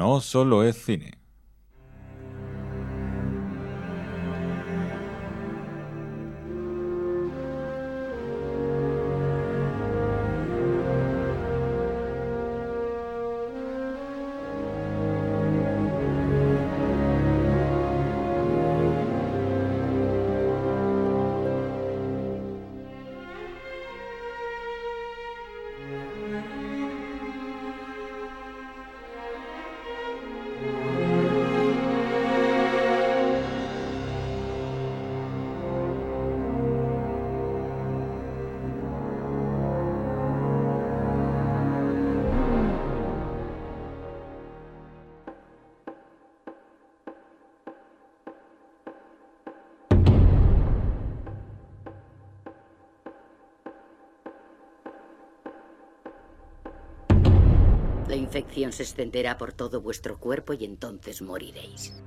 no solo es cine. La infección se extenderá por todo vuestro cuerpo y entonces moriréis.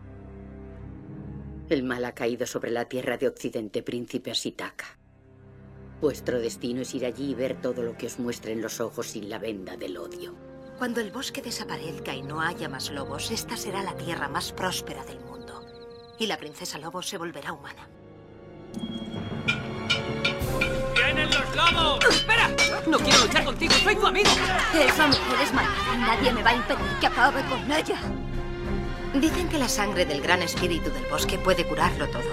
El mal ha caído sobre la tierra de Occidente, príncipe Asitaka. Vuestro destino es ir allí y ver todo lo que os muestren los ojos sin la venda del odio. Cuando el bosque desaparezca y no haya más lobos, esta será la tierra más próspera del mundo. Y la princesa lobo se volverá humana. ¡Vienen los lobos! No quiero luchar contigo, soy tu amigo. Esa mujer es malvada y nadie me va a impedir que acabe con ella. Dicen que la sangre del gran espíritu del bosque puede curarlo todo.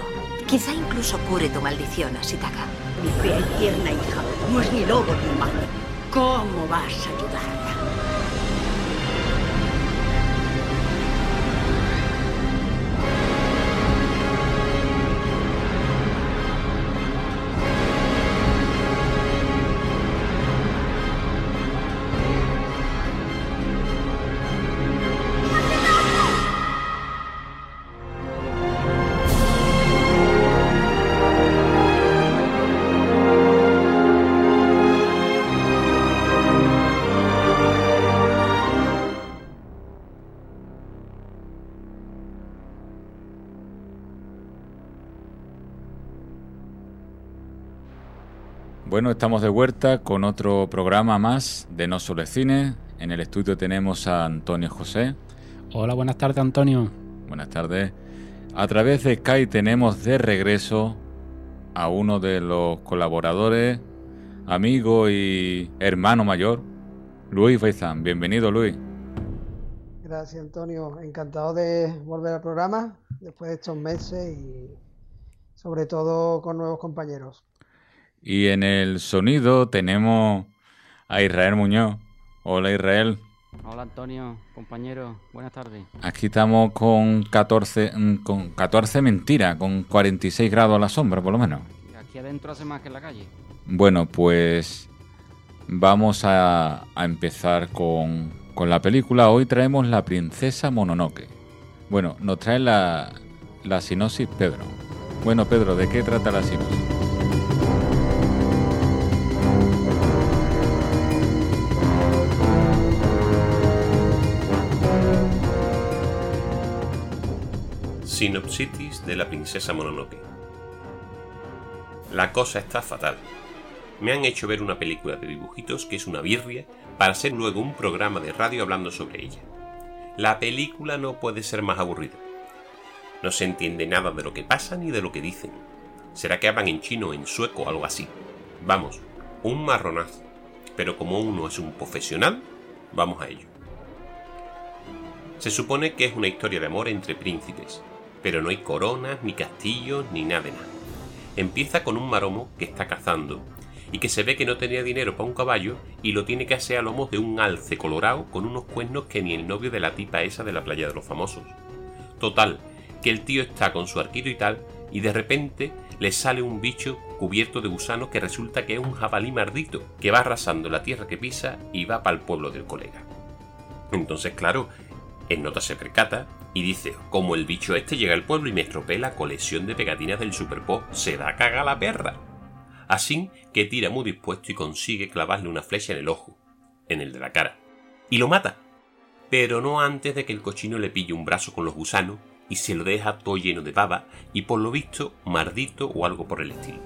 Quizá incluso cure tu maldición, Asitaka. Mi fea y tierna hija no es ni lobo ni humano. ¿Cómo vas a ayudarla? Bueno, estamos de vuelta con otro programa más de No Solo Cine. En el estudio tenemos a Antonio José. Hola, buenas tardes, Antonio. Buenas tardes. A través de Skype tenemos de regreso a uno de los colaboradores, amigo y hermano mayor, Luis Faizán. Bienvenido, Luis. Gracias, Antonio. Encantado de volver al programa después de estos meses y sobre todo con nuevos compañeros. Y en el sonido tenemos a Israel Muñoz. Hola, Israel. Hola Antonio, compañero, buenas tardes. Aquí estamos con 14, mm, con 14 mentiras, con 46 grados a la sombra, por lo menos. Aquí adentro hace más que en la calle. Bueno, pues vamos a, a empezar con, con la película. Hoy traemos La Princesa Mononoke. Bueno, nos trae la, la sinopsis Pedro. Bueno, Pedro, ¿de qué trata la sinopsis? Sinopsitis de la princesa Mononoke. La cosa está fatal. Me han hecho ver una película de dibujitos que es una birria para hacer luego un programa de radio hablando sobre ella. La película no puede ser más aburrida. No se entiende nada de lo que pasa ni de lo que dicen. ¿Será que hablan en chino en sueco o algo así? Vamos, un marronazo. Pero como uno es un profesional, vamos a ello. Se supone que es una historia de amor entre príncipes, pero no hay coronas, ni castillos, ni nada de nada. Empieza con un maromo que está cazando y que se ve que no tenía dinero para un caballo y lo tiene que hacer a lomos de un alce colorado con unos cuernos que ni el novio de la tipa esa de la playa de los famosos. Total, que el tío está con su arquito y tal y de repente le sale un bicho cubierto de gusanos que resulta que es un jabalí mardito que va arrasando la tierra que pisa y va para el pueblo del colega. Entonces, claro, el nota se percata y dice, como el bicho este llega al pueblo y me estropea la colección de pegatinas del Super Pop, se da caga la perra. Así que tira muy dispuesto y consigue clavarle una flecha en el ojo, en el de la cara, y lo mata. Pero no antes de que el cochino le pille un brazo con los gusanos y se lo deja todo lleno de baba y por lo visto mardito o algo por el estilo.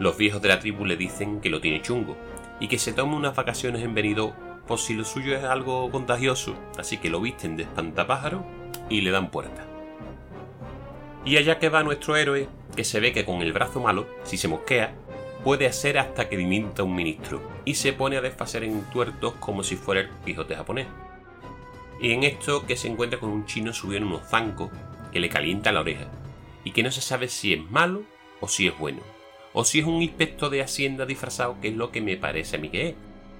Los viejos de la tribu le dicen que lo tiene chungo y que se tome unas vacaciones en Benidorm por si lo suyo es algo contagioso, así que lo visten de espantapájaro y le dan puerta. Y allá que va nuestro héroe, que se ve que con el brazo malo, si se mosquea, puede hacer hasta que dimita un ministro, y se pone a desfacer en tuertos como si fuera el Quijote japonés. Y en esto que se encuentra con un chino subido en unos zancos que le calienta la oreja, y que no se sabe si es malo o si es bueno, o si es un inspector de hacienda disfrazado, que es lo que me parece a mí que es.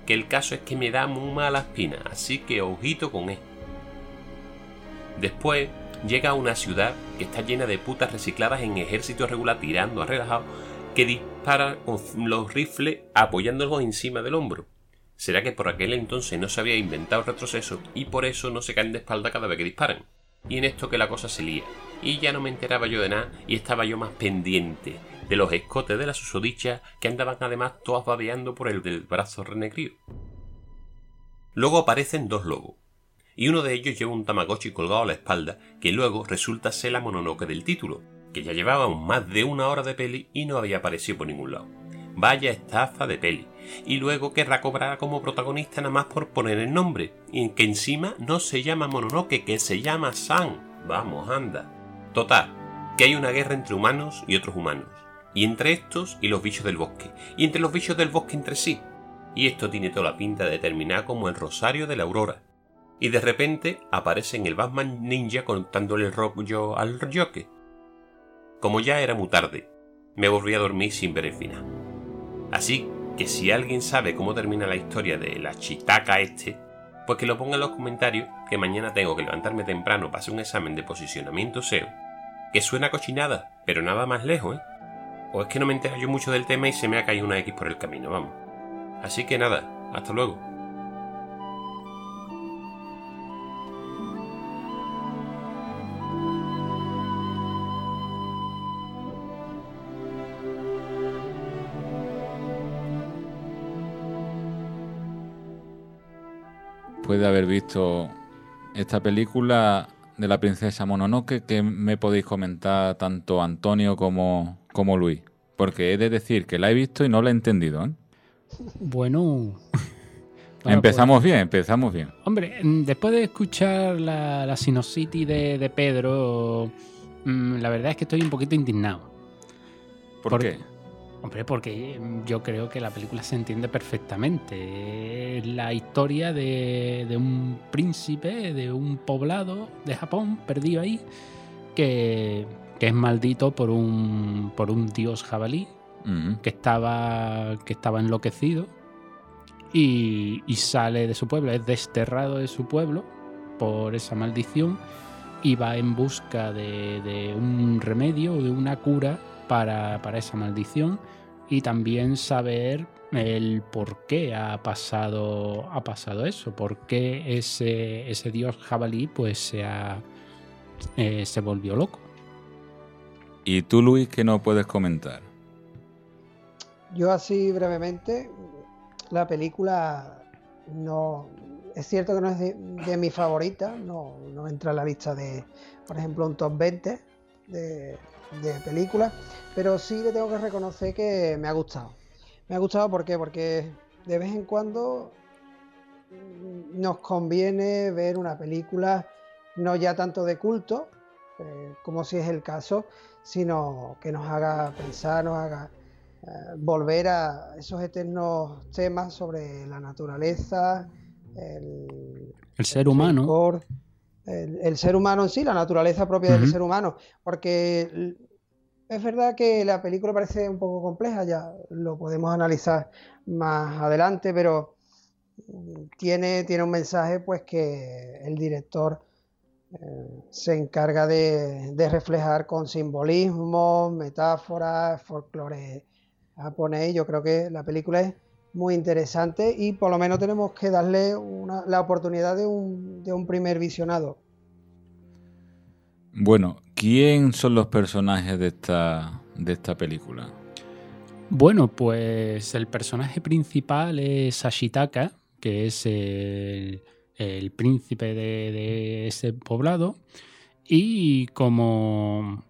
Que el caso es que me da muy mala espina, así que ojito con él. Después llega a una ciudad que está llena de putas recicladas en ejército regular tirando a relajado que dispara con los rifles apoyándolos encima del hombro. ¿Será que por aquel entonces no se había inventado retroceso y por eso no se caen de espalda cada vez que disparan? Y en esto que la cosa se lía. Y ya no me enteraba yo de nada y estaba yo más pendiente de los escotes de la susodicha que andaban además todas babeando por el del brazo renegrido. Luego aparecen dos lobos, y uno de ellos lleva un tamagotchi colgado a la espalda que luego resulta ser la mononoke del título, que ya llevábamos más de una hora de peli y no había aparecido por ningún lado. Vaya estafa de peli. Y luego querrá cobrar como protagonista nada más por poner el nombre, y que encima no se llama Mononoke, que se llama San. Vamos, anda. Total, que hay una guerra entre humanos y otros humanos, y entre estos y los bichos del bosque, y entre los bichos del bosque entre sí. Y esto tiene toda la pinta de terminar como el Rosario de la Aurora. Y de repente aparece en el Batman Ninja contándole el rollo al Joker. Como ya era muy tarde, me volví a dormir sin ver el final. Así que si alguien sabe cómo termina la historia de la chitaca este, pues que lo ponga en los comentarios, que mañana tengo que levantarme temprano para hacer un examen de posicionamiento SEO, que suena cochinada, pero nada más lejos, ¿eh? O es que no me entero yo mucho del tema y se me ha caído una X por el camino, vamos. Así que nada, hasta luego. Puede haber visto esta película de la princesa Mononoke que me podéis comentar tanto Antonio como, como Luis. Porque he de decir que la he visto y no la he entendido. ¿eh? Bueno. empezamos bien, empezamos bien. Hombre, mm, después de escuchar la, la sinosity de, de Pedro, mm, la verdad es que estoy un poquito indignado. ¿Por, qué? Hombre, porque yo creo que la película se entiende perfectamente. Es la historia de, de, un príncipe de un poblado de Japón perdido ahí que, que es maldito por un, por un dios jabalí Uh -huh. que, estaba, que estaba enloquecido y, y sale de su pueblo, es desterrado de su pueblo por esa maldición y va en busca de, de un remedio o de una cura para, para, esa maldición y también saber el por qué ha pasado, ha pasado eso, por qué ese, ese dios jabalí pues se, ha, eh, se volvió loco. ¿Y tú, Luis, qué no puedes comentar? Yo así brevemente, la película no... Es cierto que no es de, de mi favorita, no, no entra en la lista de, por ejemplo, un top 20 de, de películas, pero sí le tengo que reconocer que me ha gustado. Me ha gustado ¿por porque de vez en cuando nos conviene ver una película no ya tanto de culto, eh, como si es el caso, sino que nos haga pensar, nos haga eh, volver a esos eternos temas sobre la naturaleza, el, el ser humano. El core, el, el, ser humano en sí, la naturaleza propia uh -huh. del ser humano, porque es verdad que la película parece un poco compleja, ya lo podemos analizar más adelante, pero tiene, tiene un mensaje pues que el director eh, se encarga de, de, reflejar con simbolismo, metáforas, folclore japonés. Yo creo que la película es muy interesante y por lo menos tenemos que darle una, la oportunidad de un, de un primer visionado. Bueno, ¿quién son los personajes de esta, de esta película? Bueno, pues el personaje principal es Ashitaka, que es el, el príncipe de, ese poblado, y como,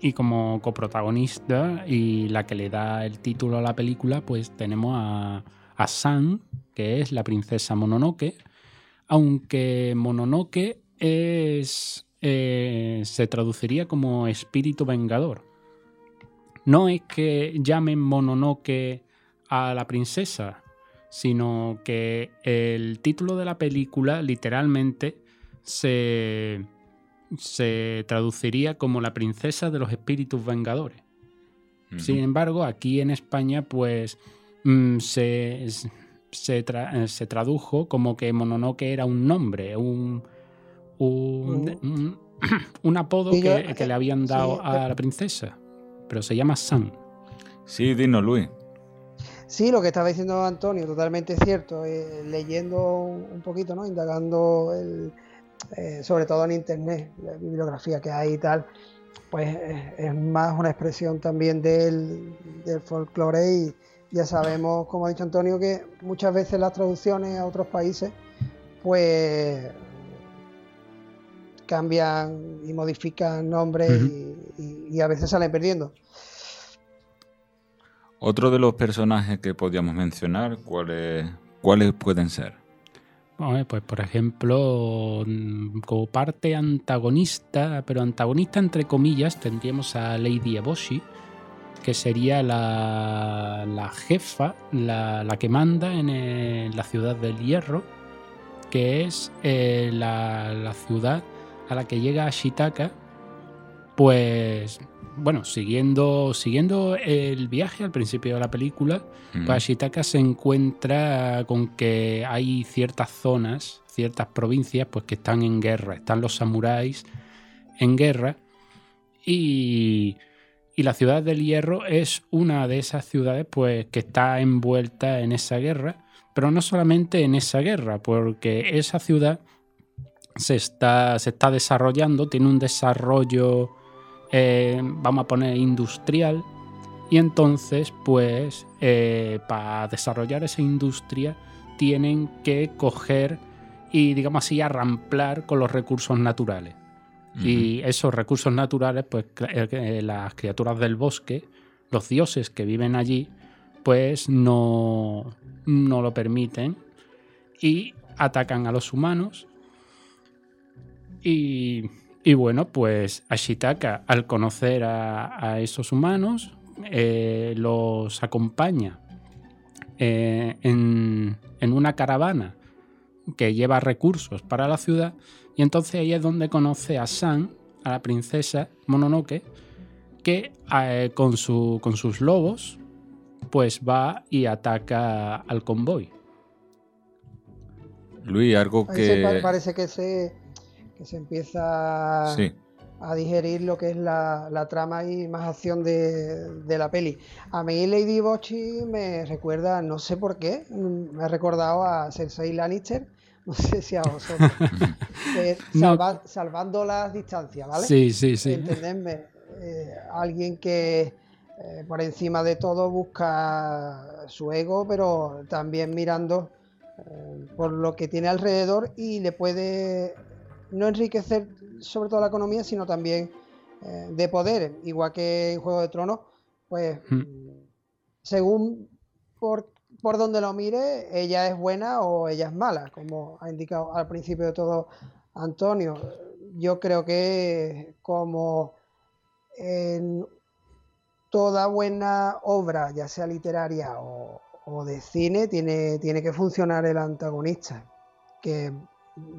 y como coprotagonista y la que le da el título a la película, pues tenemos a, a San, que es la princesa Mononoke, aunque Mononoke es, eh, se traduciría como espíritu vengador. No es que llamen Mononoke a la princesa, sino que el título de la película literalmente se, se traduciría como la princesa de los espíritus vengadores. Sin embargo, aquí en España, pues mm, se, se, tradujo como que Mononoke era un nombre, un, un, un, apodo que, que, le habían dado a la princesa. Pero se llama San. Sí, dinos, Luis. Sí, lo que estaba diciendo Antonio, totalmente cierto. Eh, leyendo un poquito, ¿no? Indagando, eh, sobre todo en internet, la bibliografía que hay y tal, pues eh, es más una expresión también del, folclore y ya sabemos, como ha dicho Antonio, que muchas veces las traducciones a otros países, pues cambian y modifican nombres y a veces salen perdiendo. Otro de los personajes que podríamos mencionar, ¿cuáles, cuáles pueden ser? pues por ejemplo, mm, como parte antagonista, pero antagonista entre comillas, tendríamos a Lady Eboshi, que sería la, la jefa, la, que manda en, la ciudad del hierro, que es eh, la, la, ciudad a la que llega Ashitaka, pues bueno, siguiendo, siguiendo el viaje al principio de la película, pues Ashitaka se encuentra con que hay ciertas zonas, ciertas provincias, pues que están en guerra. Están los samuráis en guerra. Y, y la ciudad del hierro es una de esas ciudades, pues, que está envuelta en esa guerra. Pero no solamente en esa guerra, porque esa ciudad se está, se está desarrollando, tiene un desarrollo eh, vamos a poner industrial, y entonces, pues, eh, para desarrollar esa industria tienen que coger y, digamos así, arramplar con los recursos naturales. Y esos recursos naturales, pues, eh, las criaturas del bosque, los dioses que viven allí, pues no, no lo permiten y atacan a los humanos. Y y bueno, pues Ashitaka, al conocer a, esos humanos, eh, los acompaña eh, en, una caravana que lleva recursos para la ciudad. Y entonces ahí es donde conoce a San, a la princesa Mononoke, que eh, con, su, con sus lobos, pues va y ataca al convoy. Luis, algo que. Parece que se que se empieza a digerir lo que es la, trama y más acción de, la peli. A mí Lady Bochi me recuerda, no sé por qué, me ha recordado a Cersei Lannister, no sé si a vosotros, salvando las distancias, ¿vale? Sí, sí, sí. Entendedme, eh, alguien que eh, por encima de todo busca su ego, pero también mirando eh, por lo que tiene alrededor y le puede no enriquecer sobre todo la economía, sino también eh, de poder, igual que en Juego de Tronos, pues hmm. según por, por donde lo mire, ella es buena o ella es mala, como ha indicado al principio de todo Antonio. Yo creo que como en toda buena obra, ya sea literaria o, o de cine, tiene, tiene que funcionar el antagonista, que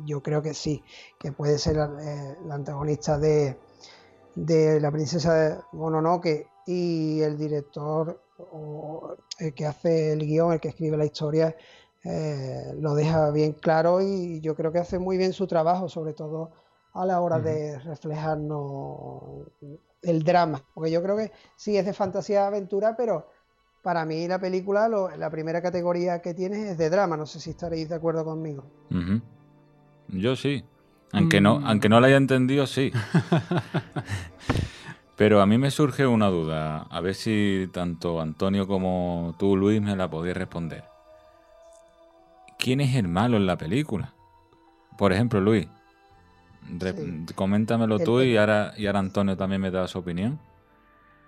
yo creo que sí, que puede ser la, eh, antagonista de, la princesa Mononoke y el director o el que hace el guion, el que escribe la historia, eh, lo deja bien claro y yo creo que hace muy bien su trabajo, sobre todo a la hora de reflejarnos el drama, porque yo creo que sí es de fantasía aventura, pero para mí la película, la primera categoría que tiene es de drama, no sé si estaréis de acuerdo conmigo. Yo sí. Aunque, no, mm. aunque no la haya entendido, sí. Pero a mí me surge una duda. A ver si tanto Antonio como tú, Luis, me la podéis responder. ¿Quién es el malo en la película? Por ejemplo, Luis. coméntamelo tú y ahora, y ahora Antonio también me da su opinión.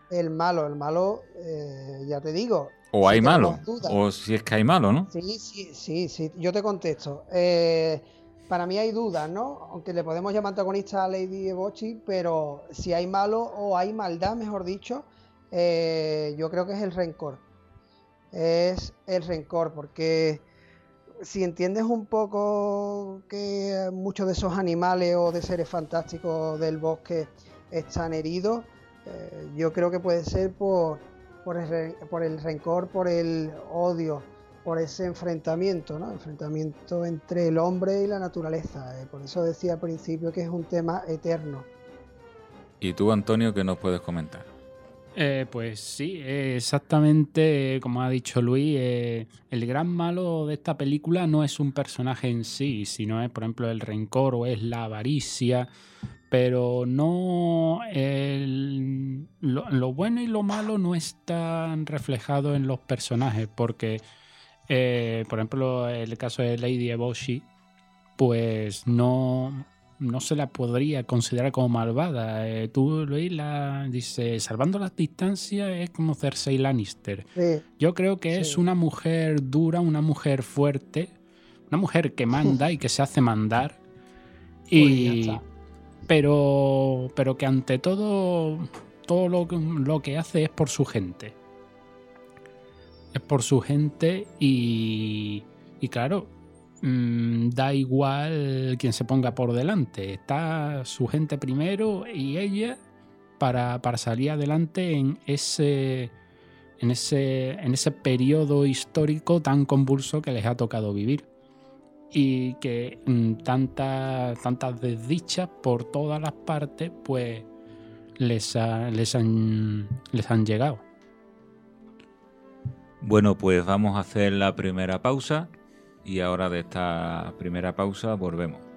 el malo, el malo, eh, ya te digo. O hay si malo, o si es que hay malo, ¿no? Sí, sí, sí, sí, yo te contesto. Eh, para mí hay dudas, ¿no? Aunque le podemos llamar antagonista a Lady Ebochi, pero si hay malo o hay maldad, mejor dicho, eh, yo creo que es el rencor. Es el rencor, porque si entiendes un poco que muchos de esos animales o de seres fantásticos del bosque están heridos, eh, yo creo que puede ser por, por, el, por el rencor, por el odio, por ese enfrentamiento, ¿no? Enfrentamiento entre el hombre y la naturaleza. eh, por eso decía al principio que es un tema eterno. Y tú, Antonio, ¿qué nos puedes comentar? Eh, pues sí, eh, exactamente como ha dicho Luis, eh, el gran malo de esta película no es un personaje en sí, sino es, por ejemplo, el rencor o es la avaricia, pero no el- lo, lo bueno y lo malo no están reflejados en los personajes, porque, eh, por ejemplo, el caso de Lady Eboshi, pues no, no se la podría considerar como malvada. Eh, tú, Luis, la dice, salvando las distancias es como Cersei Lannister. Sí, Yo creo que es una mujer dura, una mujer fuerte, una mujer que manda y que se hace mandar. Pues Y, pero, pero que ante todo, todo lo, lo que hace es por su gente. Es por su gente y, y claro, mm, da igual quien se ponga por delante. Está su gente primero y ella para, para salir adelante en ese, en, ese, en ese periodo histórico tan convulso que les ha tocado vivir. Y que mm, tantas, tantas desdichas por todas las partes, pues les, les, han, les han llegado. Bueno, pues vamos a hacer la primera pausa y ahora de esta primera pausa volvemos.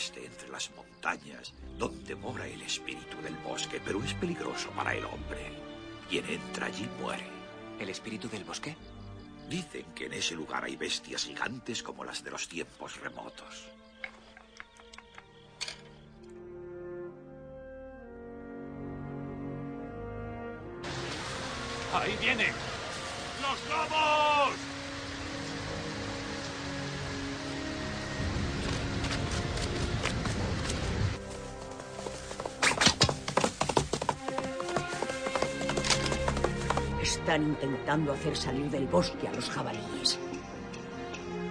Oeste entre las montañas donde mora el espíritu del bosque, pero es peligroso para el hombre. Quien entra allí muere. ¿El espíritu del bosque? Dicen que en ese lugar hay bestias gigantes como las de los tiempos remotos. ¡Ahí viene! ¡Los lobos! Están intentando hacer salir del bosque a los jabalíes.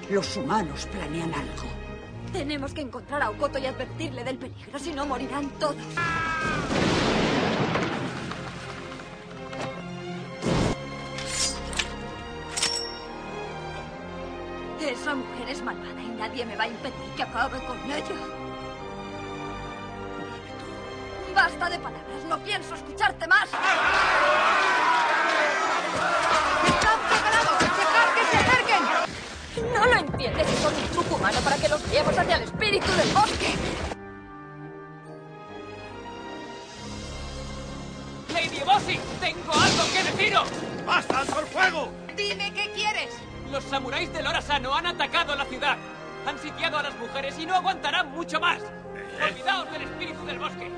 Los humanos planean algo. Tenemos que encontrar a Okoto y advertirle del peligro, si no morirán todos. Esa mujer es malvada y nadie me va a impedir que acabe con ella. Basta de palabras, no pienso escucharte más. Humano para que los guiemos hacia el espíritu del bosque. ¡Lady Bossy! ¡Tengo algo que deciros! ¡Basta, el fuego! Dime qué quieres. Los samuráis del Orasano han atacado la ciudad. Han sitiado a las mujeres y no aguantarán mucho más. Olvidaos del espíritu del bosque.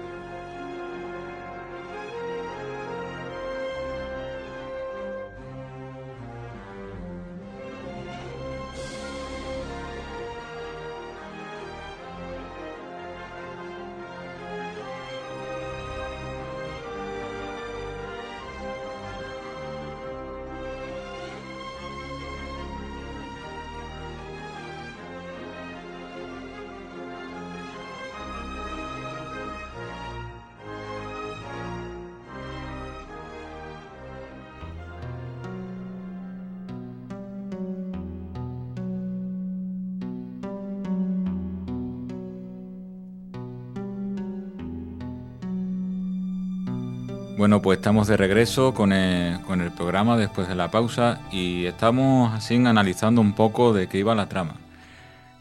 Bueno, pues estamos de regreso con el, con el programa después de la pausa y estamos así analizando un poco de qué iba la trama.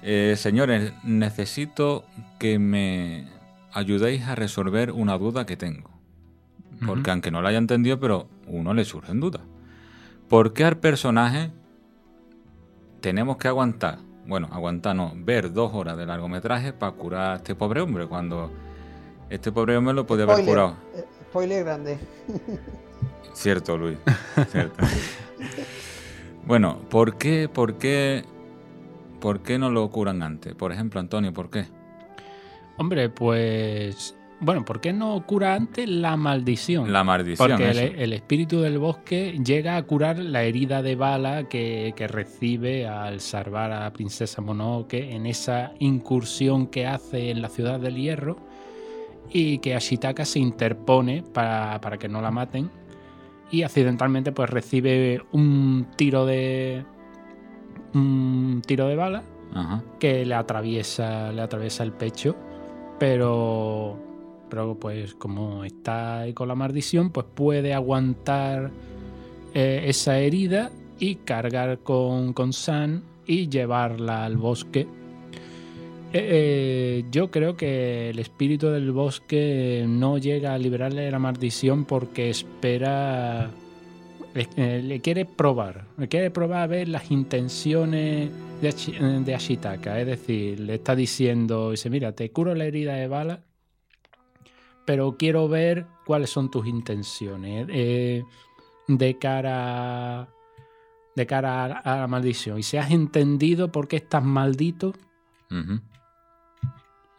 Eh, señores, necesito que me, ayudéis a resolver una duda que tengo. Porque aunque no la haya entendido, pero uno le surgen dudas. ¿Por qué al personaje tenemos que aguantar? Bueno, aguantar no, ver dos horas de largometraje para curar a este pobre hombre, cuando este pobre hombre lo podía haber Spoiler, curado. Spoiler grande. Cierto, Luis. Cierto. bueno, ¿por qué, por qué, por qué no lo curan antes? Por ejemplo, Antonio, ¿por qué? Hombre, pues. Bueno, ¿por qué no cura antes la maldición? La maldición. Porque el, espíritu del bosque llega a curar la herida de bala que, que recibe al salvar a princesa Mononoke en esa incursión que hace en la ciudad del hierro y que Ashitaka se interpone para, para que no la maten y accidentalmente pues recibe un tiro de un tiro de bala Ajá. que le atraviesa le atraviesa el pecho pero pero pues como está ahí con la maldición pues puede aguantar eh, esa herida y cargar con, con San y llevarla al bosque Eh, eh, yo creo que el espíritu del bosque no llega a liberarle de la maldición porque espera le, eh, le quiere probar, le quiere probar a ver las intenciones de, Ashi- de Ashitaka. Es decir, le está diciendo, dice, mira, te curo la herida de bala, pero quiero ver cuáles son tus intenciones de cara de cara a, la maldición. Y si has entendido por qué estás maldito, Ujú.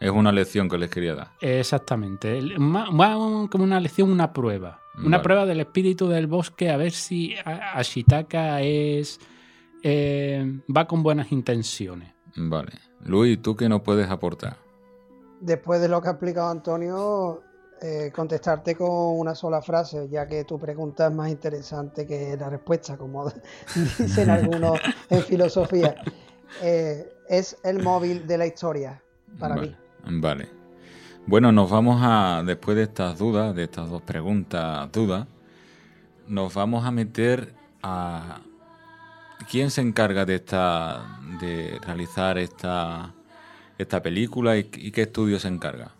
Es una lección que les quería dar. Exactamente. Un- como una lección, una prueba. Una Vale. prueba del espíritu del bosque a ver si Ashitaka es. eh, va con buenas intenciones. Vale. Luis, ¿tú qué nos puedes aportar? Después de lo que ha explicado Antonio, eh, contestarte con una sola frase, ya que tu pregunta es más interesante que la respuesta, como dicen algunos en filosofía. Eh, es el móvil de la historia, para vale. mí. Vale. Bueno, nos vamos a, después de estas dudas, de estas dos preguntas, dudas, nos vamos a meter a... ¿Quién se encarga de esta, de realizar esta, esta película y, y qué estudio se encarga?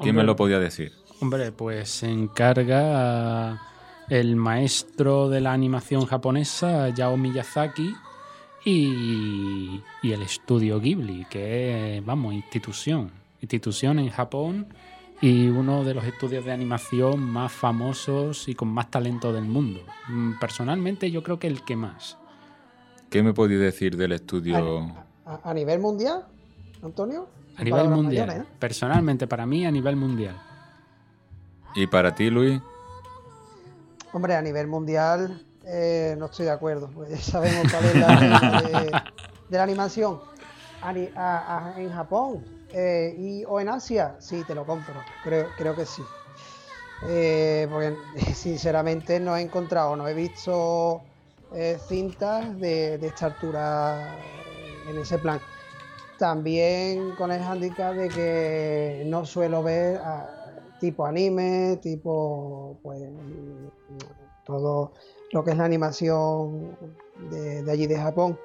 ¿Quién me lo podía decir? Hombre, pues se encarga el maestro de la animación japonesa, Yao Miyazaki, y, y el estudio Ghibli, que es, vamos, institución. Institución en Japón y uno de los estudios de animación más famosos y con más talento del mundo. Mm, Personalmente yo creo que el que más. ¿Qué me podéis decir del estudio? A, a nivel mundial, Antonio. A nivel mundial. mayores, ¿eh? Personalmente, para mí, a nivel mundial. ¿Y para ti, Luis? Hombre, a nivel mundial eh, no estoy de acuerdo, pues ya sabemos cuál es la de, la animación. En Japón eh, y, o en Asia, sí, te lo compro, creo, creo que sí. Eh, porque sinceramente no he encontrado, no he visto eh, cintas de, esta altura en ese plan. También con el handicap de que no suelo ver ah, tipo anime, tipo pues todo lo que es la animación de, de allí de Japón.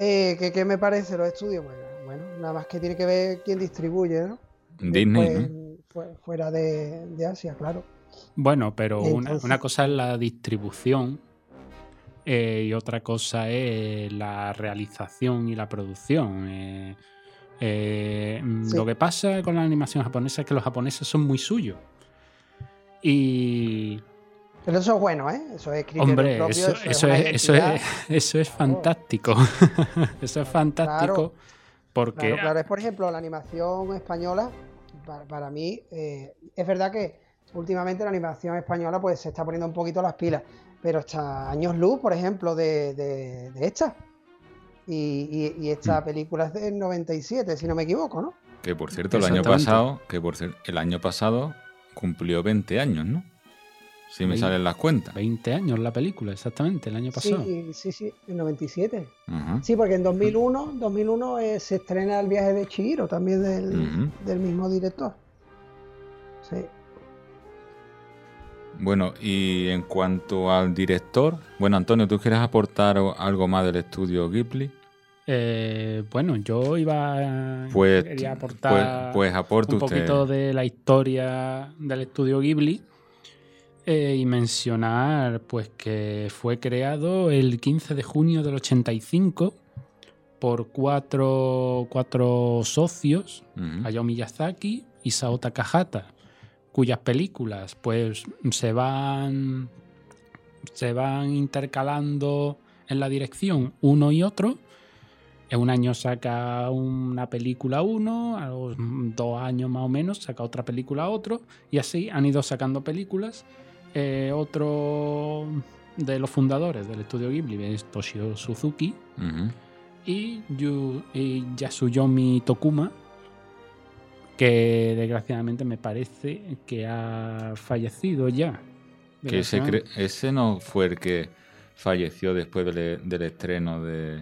Eh, ¿qué, qué me parece los estudios? Bueno, bueno, nada más que tiene que ver quién distribuye, ¿no? Disney, ¿no? fu- fuera de, de Asia, claro. Bueno, pero una, Entonces- una cosa es la distribución eh, y otra cosa es la realización y la producción. eh. Eh, Sí. Lo que pasa con la animación japonesa es que los japoneses son muy suyos. Y, Pero eso es bueno, ¿eh? Eso es criterio hombre, propio, eso, eso, es, eso, es, eso es fantástico. eso es fantástico Claro. porque Claro, claro, es por ejemplo la animación española, para, para mí, eh, es verdad que últimamente la animación española pues se está poniendo un poquito las pilas, pero está años luz, por ejemplo, de, de, de esta. Y, y- y esta película es del 97, si no me equivoco, ¿no? Que por cierto, el año pasado, que por el año pasado cumplió 20 años, ¿no? Si me salen las cuentas. 20 años la película, exactamente, el año pasado. Sí, sí, sí, el 97. Ajá. Sí, porque en 2001, 2001 eh, se estrena El viaje de Chihiro, también del, del mismo director. Sí. Bueno, y en cuanto al director, bueno, Antonio, ¿tú quieres aportar algo más del estudio Ghibli? Eh, bueno, yo iba Pues- quería aportar pues- pues aporte un usted. poquito de la historia del estudio Ghibli eh, y mencionar pues que fue creado el 15 de junio del 85 por cuatro, cuatro socios, Ujú. Hayao Miyazaki y Sao Takahata, cuyas películas pues se van se van intercalando en la dirección uno y otro. En un año saca una película uno, a los dos años más o menos saca otra película otro, y así han ido sacando películas. Eh, otro de los fundadores del estudio Ghibli es Toshio Suzuki y, Yu- y Yasuyomi Tokuma, que desgraciadamente me parece que ha fallecido ya. Que ese, no fue el que falleció después del, del estreno de,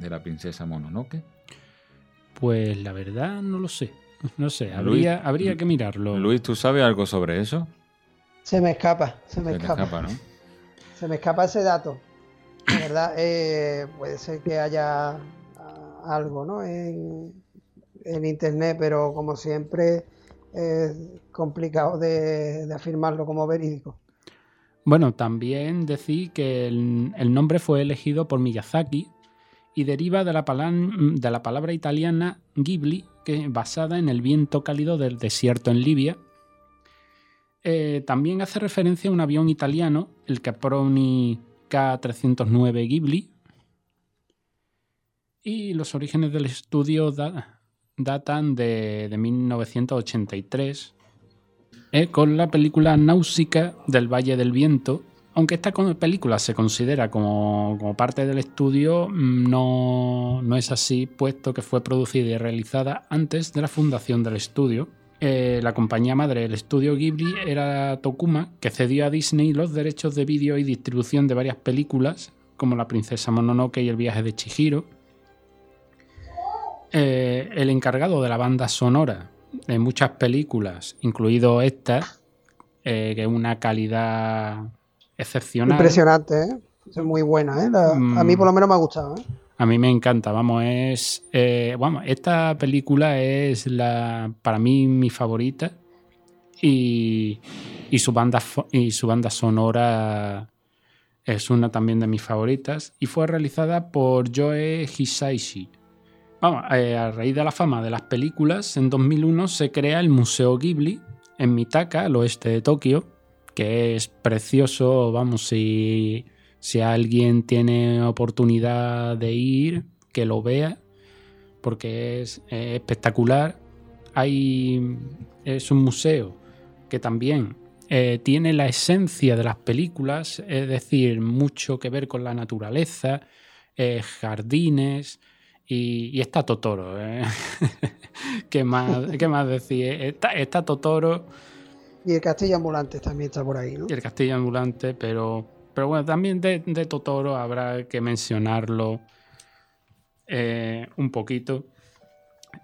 de la princesa Mononoke. Pues la verdad no lo sé. No sé, Luis- habría que mirarlo. Luis, ¿tú sabes algo sobre eso? Se me escapa, se me Se escapa. escapa, ¿no? Se me escapa ese dato. La verdad, eh, puede ser que haya ah, algo ¿no? en, en internet, pero como siempre es complicado de, de afirmarlo como verídico. Bueno, también decir que el, el nombre fue elegido por Miyazaki y deriva de la, palan- de la palabra italiana Ghibli, que basada en el viento cálido del desierto en Libia. Eh, también hace referencia a un avión italiano, el Caproni K309 Ghibli. Y los orígenes del estudio da- datan de, de 1983, eh, con la película Náusica del Valle del Viento. Aunque esta película se considera como, como parte del estudio, mm, no, no es así, puesto que fue producida y realizada antes de la fundación del estudio. Eh, la compañía madre del estudio Ghibli era Tokuma, que cedió a Disney los derechos de vídeo y distribución de varias películas, como La Princesa Mononoke y El viaje de Chihiro. Eh, el encargado de la banda sonora de muchas películas, incluido esta, eh, que es una calidad excepcional. Impresionante, ¿eh? Es muy buena, ¿eh? La- A mí Mm. por lo menos me ha gustado, ¿eh? A mí me encanta, vamos, es. eh, esta película es la para mí mi favorita. Y, y, su banda, y su banda sonora es una también de mis favoritas. Y fue realizada por Joe Hisaishi. Vamos, eh, a raíz de la fama de las películas, en 2001 se crea el Museo Ghibli en Mitaka, al oeste de Tokio, que es precioso, vamos, si, si alguien tiene oportunidad de ir, que lo vea, porque es eh, espectacular. Hay, es un museo que también eh, tiene la esencia de las películas, es decir, mucho que ver con la naturaleza, eh, jardines, y, y está Totoro. ¿eh? ¿Qué, más, ¿Qué más decir? Está, está Totoro Y el castillo ambulante también está por ahí, ¿no? y el castillo ambulante, pero, pero bueno, también de, Totoro habrá que mencionarlo eh, un poquito.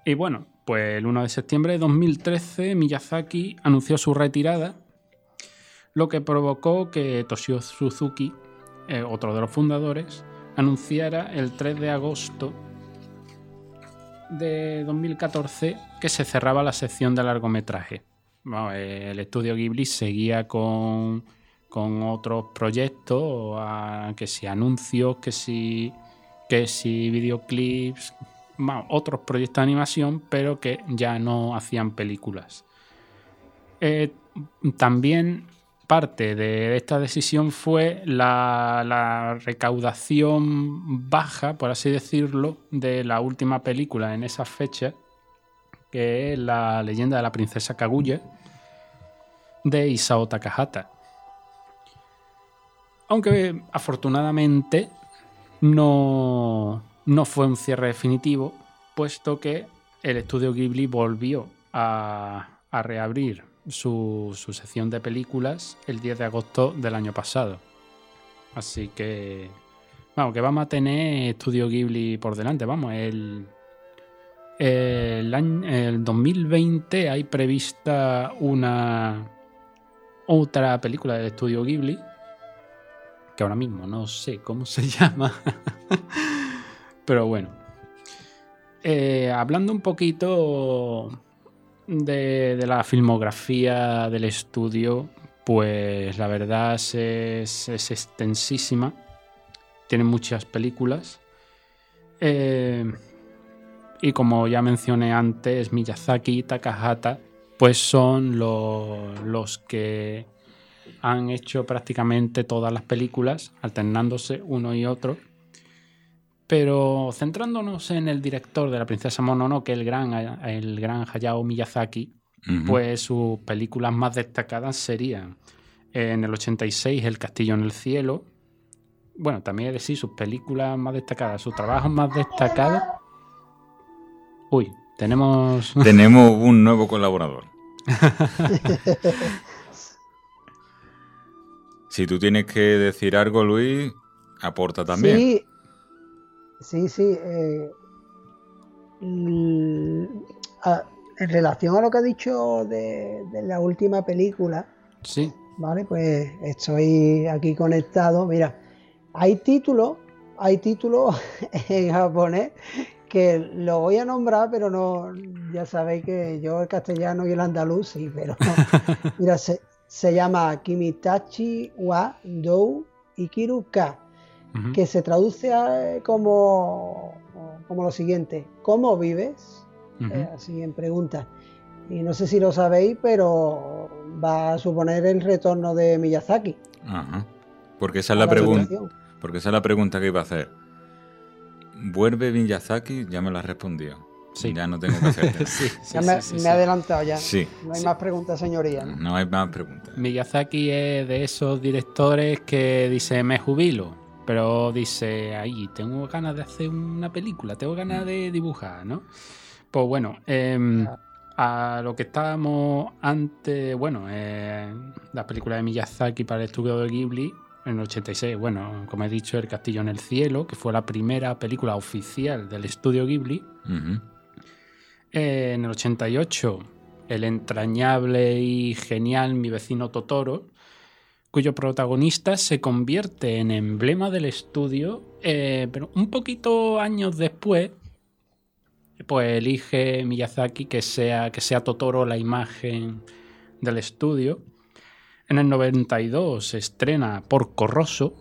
Y bueno, pues el 1 de septiembre de 2013 Miyazaki anunció su retirada, lo que provocó que Toshio Suzuki, eh, otro de los fundadores, anunciara el 3 de agosto de 2014 que se cerraba la sección de largometraje. Eh, el estudio Ghibli seguía con, con otros proyectos, que si anuncios, que si, que si videoclips, otros proyectos de animación, pero que ya no hacían películas. Eh, también parte de esta decisión fue la, la recaudación baja, por así decirlo, de la última película en esa fecha, que es la leyenda de la princesa Kaguya, de Isao Takahata. Aunque afortunadamente no, no fue un cierre definitivo, puesto que el estudio Ghibli volvió a, a reabrir su, su sección de películas el 10 de agosto del año pasado. Así que, vamos, que vamos a tener estudio Ghibli por delante. Vamos, el, el, año, el 2020 hay prevista una otra película del estudio Ghibli que ahora mismo no sé cómo se llama. Pero bueno, Eh, hablando un poquito de, la filmografía del estudio, pues la verdad es, es- extensísima. Tiene muchas películas. Eh, y como ya mencioné antes, Miyazaki y Takahata, pues son lo- los que han hecho prácticamente todas las películas, alternándose uno y otro. Pero centrándonos en el director de La Princesa Mononoke, el gran, el gran Hayao Miyazaki, pues sus películas más destacadas serían en el 86 El Castillo en el Cielo. Bueno, también es decir, sus películas más destacadas, sus trabajos más destacados. Uy, tenemos. Tenemos un nuevo colaborador. Si tú tienes que decir algo, Luis, aporta también. Sí, sí, sí. eh, a- en relación a lo que ha dicho de, de la última película, Sí. ¿vale? Pues estoy aquí conectado. Mira, hay títulos, hay títulos en japonés que lo voy a nombrar, pero no, ya sabéis que yo el castellano y el andaluz sí, pero mira, se, se llama Kimitachi wa Dou Ikiru Ka, que se traduce a- como, como lo siguiente, ¿cómo vives? Eh, así en pregunta. Y no sé si lo sabéis, pero va a suponer el retorno de Miyazaki. Ajá. Porque esa es la la pregunta. Porque esa es la pregunta que iba a hacer. ¿Vuelve Miyazaki? Ya me la has respondido. Sí. Ya no tengo que hacerte. Sí, sí, Ya me, sí, sí, me sí. he adelantado ya. Sí. No hay más preguntas, señoría. ¿no? No hay más preguntas. Miyazaki es de esos directores que dice me jubilo, pero dice ahí tengo ganas de hacer una película, tengo ganas de dibujar, ¿no? Pues bueno, em, a lo que estábamos antes, bueno, eh, la película de Miyazaki para el estudio de Ghibli en el 86, bueno, como he dicho, El Castillo en el Cielo, que fue la primera película oficial del estudio Ghibli. En el 88, el entrañable y genial Mi vecino Totoro, cuyo protagonista se convierte en emblema del estudio, eh, pero un poquito años después, pues elige Miyazaki que sea, que sea Totoro la imagen del estudio. En el 92 se estrena Porco Rosso,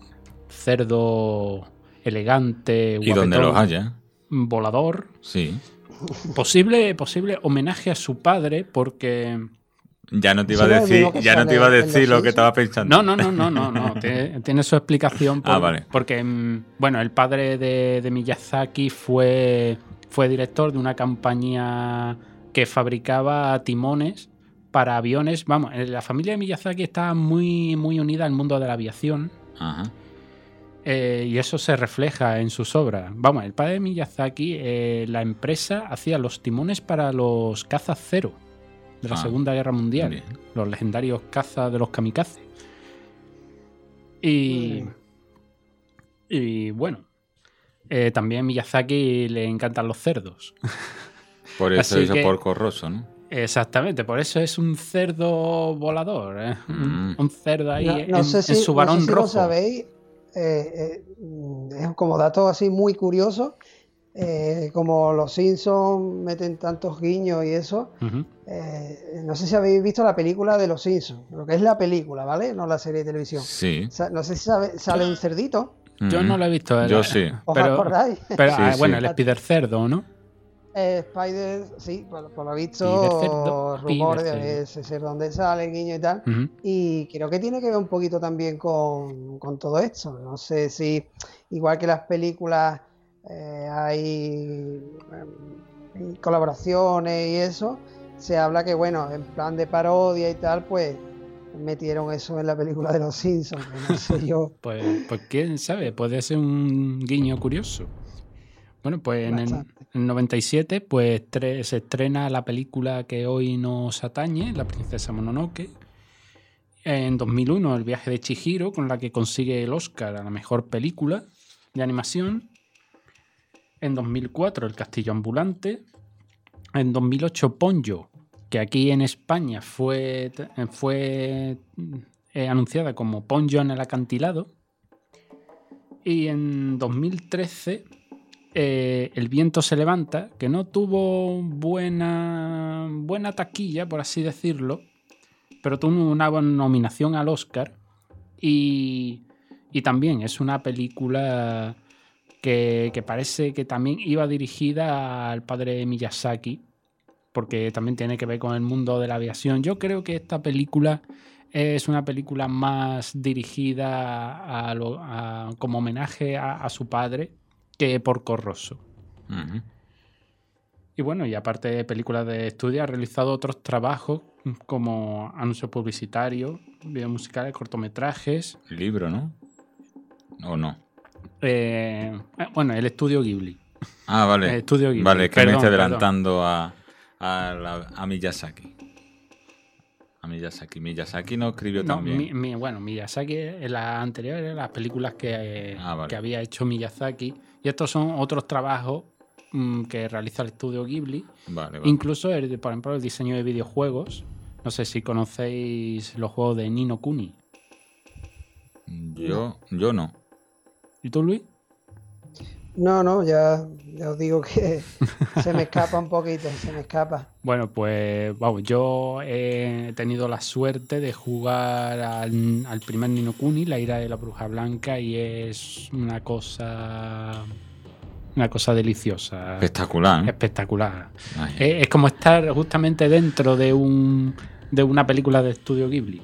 cerdo elegante, Y donde guapetón, los haya. volador, Sí. Posible, posible homenaje a su padre, porque. Ya no te iba a decir, ya no te iba a decir lo que estaba pensando. No, no, no, no, no, no. Tiene, tiene su explicación. por- Ah, vale. Porque, mm, bueno, el padre de, de Miyazaki fue, fue director de una compañía que fabricaba timones para aviones. Vamos, eh, la familia de Miyazaki está muy, muy unida al mundo de la aviación. Ajá. Eh, y eso se refleja en sus obras. Vamos, el padre de Miyazaki, eh, la empresa hacía los timones para los cazas cero de la Ah, Segunda Guerra Mundial, bien. los legendarios cazas de los kamikaze. Y, y bueno, eh, también Miyazaki le encantan los cerdos. Por eso que- Porco Rosso, ¿no? Exactamente, por eso es un cerdo volador, ¿eh? un, Mm. un cerdo ahí No, en, no sé en si, su no varón sé si rojo. lo sabéis, eh, eh, mm, es como dato así muy curioso, eh, como los Simpsons meten tantos guiños y eso, eh, no sé si habéis visto la película de los Simpsons, lo que es la película, ¿vale? No la serie de televisión. Sí. Sa- No sé si sabe- sale un cerdito, Yo no lo he visto. Yo eh, sí. ¿os Pero, acordáis? pero Sí, ah, sí. bueno, el Spider Cerdo, ¿no? Eh, Spider, sí, por, por lo visto, rumores de ese ser donde sale el guiño y tal. Y creo que tiene que ver un poquito también con, con todo esto. No sé si, igual que las películas, eh, hay em, colaboraciones y eso, se habla que, bueno, en plan de parodia y tal, pues metieron eso en la película de los Simpsons. No sé yo. Pues, pues quién sabe, puede ser un guiño curioso. Bueno, pues en el. En el 97 pues se estrena la película que hoy nos atañe, La princesa Mononoke. En 2001 El viaje de Chihiro, con la que consigue el Oscar a la mejor película de animación. En 2004 El castillo ambulante. En 2008 Ponyo, que aquí en España fue, fue eh, anunciada como Ponyo en el acantilado. Y en 2013 eh, El viento se levanta, que no tuvo buena, buena taquilla, por así decirlo, pero tuvo una nominación al Oscar y, y también es una película que, que parece que también iba dirigida al padre Miyazaki, porque también tiene que ver con el mundo de la aviación. Yo creo que esta película es una película más dirigida a lo- como homenaje a su padre que por Corroso. Y bueno, y aparte de películas de estudio, ha realizado otros trabajos como anuncios publicitarios, videos musicales, cortometrajes. Libro, ¿no? ¿O no? eh, eh, bueno, el estudio Ghibli. Ah, vale. El estudio Ghibli. Vale, que me Perdón, estoy perdón. adelantando a, a, la- a Miyazaki. A Miyazaki. Miyazaki no escribió No, también. mi- mi- bueno, Miyazaki en las anteriores, las películas que, Ah, vale. que había hecho Miyazaki. Y estos son otros trabajos mm, que realiza el estudio Ghibli. Vale, vale. Incluso, el, por ejemplo, el diseño de videojuegos. No sé si conocéis los juegos de Nino Kuni. Yo, yo no. ¿Y tú, Luis? No, no, ya, ya os digo que se me escapa un poquito, se me escapa. Bueno, pues vamos, yo he tenido la suerte de jugar al, al primer Nino Kuni, la ira de la bruja blanca, y es una cosa. Una cosa deliciosa. Espectacular. ¿eh? Espectacular. Es, es como estar justamente dentro de un de una película de estudio Ghibli.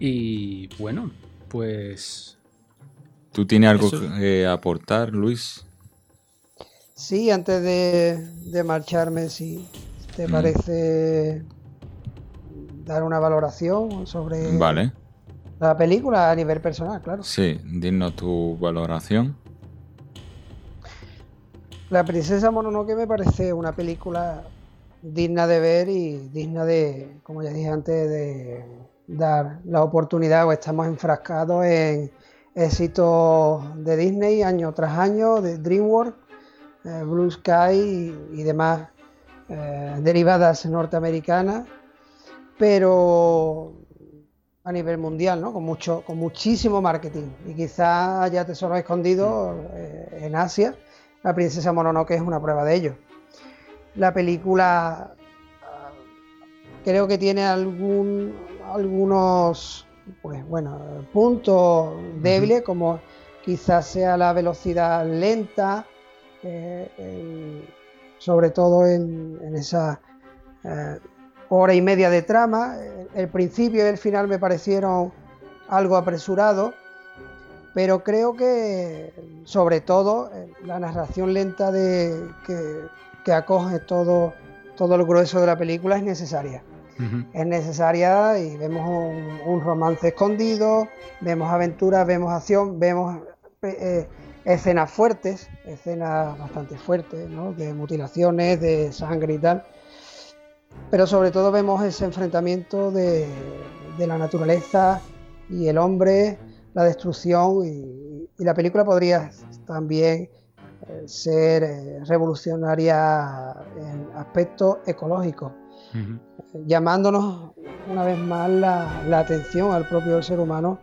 Y bueno, pues. ¿Tú tienes algo Eso- que aportar, Luis? Sí, antes de, de marcharme, si te Mm. parece dar una valoración sobre Vale. la película a nivel personal, claro. Sí, dinos tu valoración. La princesa Mononoke me parece una película digna de ver y digna de, como ya dije antes, de dar la oportunidad o estamos enfrascados en éxitos de Disney año tras año, de DreamWorks, eh, Blue Sky y, demás eh, derivadas norteamericanas, pero a nivel mundial, ¿no? Con mucho, con muchísimo marketing. Y quizás haya tesoros escondidos eh, en Asia. La princesa Mononoke es una prueba de ello. La película ah, creo que tiene algún, algunos pues bueno, puntos débiles, como quizás sea la velocidad lenta, eh, sobre todo en, en esa eh, hora y media de trama. El, principio y el final me parecieron algo apresurado, pero creo que sobre todo eh, la narración lenta de, que, que acoge todo, todo el grueso de la película es necesaria es necesaria y vemos un, romance escondido, vemos aventuras, vemos acción, vemos eh, escenas fuertes, escenas bastante fuertes, ¿no? de mutilaciones, de sangre y tal. Pero sobre todo vemos ese enfrentamiento de, la naturaleza y el hombre, la destrucción y, y la película podría también eh, ser eh, revolucionaria en aspectos ecológicos llamándonos una vez más la, la atención al propio ser humano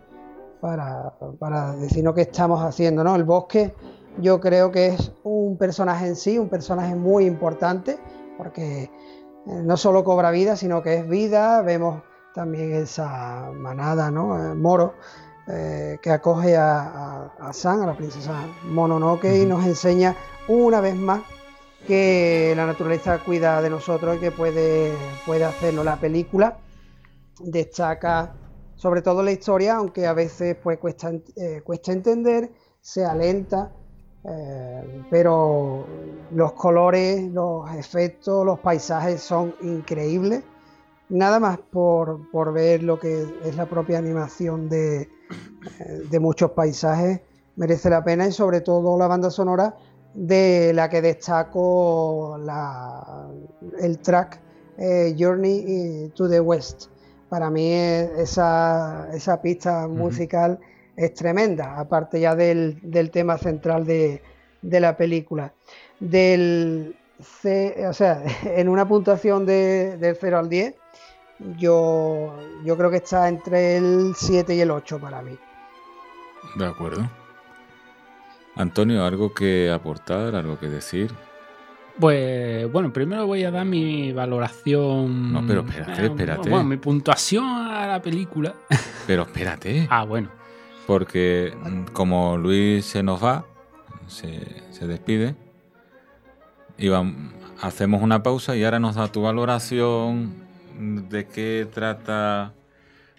para, para decirnos qué estamos haciendo. ¿no? El bosque yo creo que es un personaje en sí, un personaje muy importante, porque eh, no solo cobra vida, sino que es vida. Vemos también esa manada, ¿no? Eh, Moro, eh, que acoge a, a, a San, a la princesa Mononoke, y nos enseña una vez más que la naturaleza cuida de nosotros y que puede, puede hacerlo. La película destaca sobre todo la historia, aunque a veces pues, cuesta, eh, cuesta entender, sea lenta, eh, pero los colores, los efectos, los paisajes son increíbles. Nada más por, por ver lo que es la propia animación de, eh, de muchos paisajes merece la pena y sobre todo la banda sonora de la que destaco la, el track eh, Journey to the West. Para mí es- esa, esa pista musical es tremenda, aparte ya del, del tema central de, de la película. Del C- o sea, en una puntuación de, del 0 al 10, yo, yo creo que está entre el 7 y el 8 para mí. De acuerdo. Antonio, ¿algo que aportar, algo que decir? Pues bueno, primero voy a dar mi valoración. No, pero espérate, eh, espérate. Bueno, mi puntuación a la película. Pero espérate. Ah, bueno. Porque mm, como Luis se nos va, se, se despide, y vam- hacemos una pausa y ahora nos da tu valoración de qué trata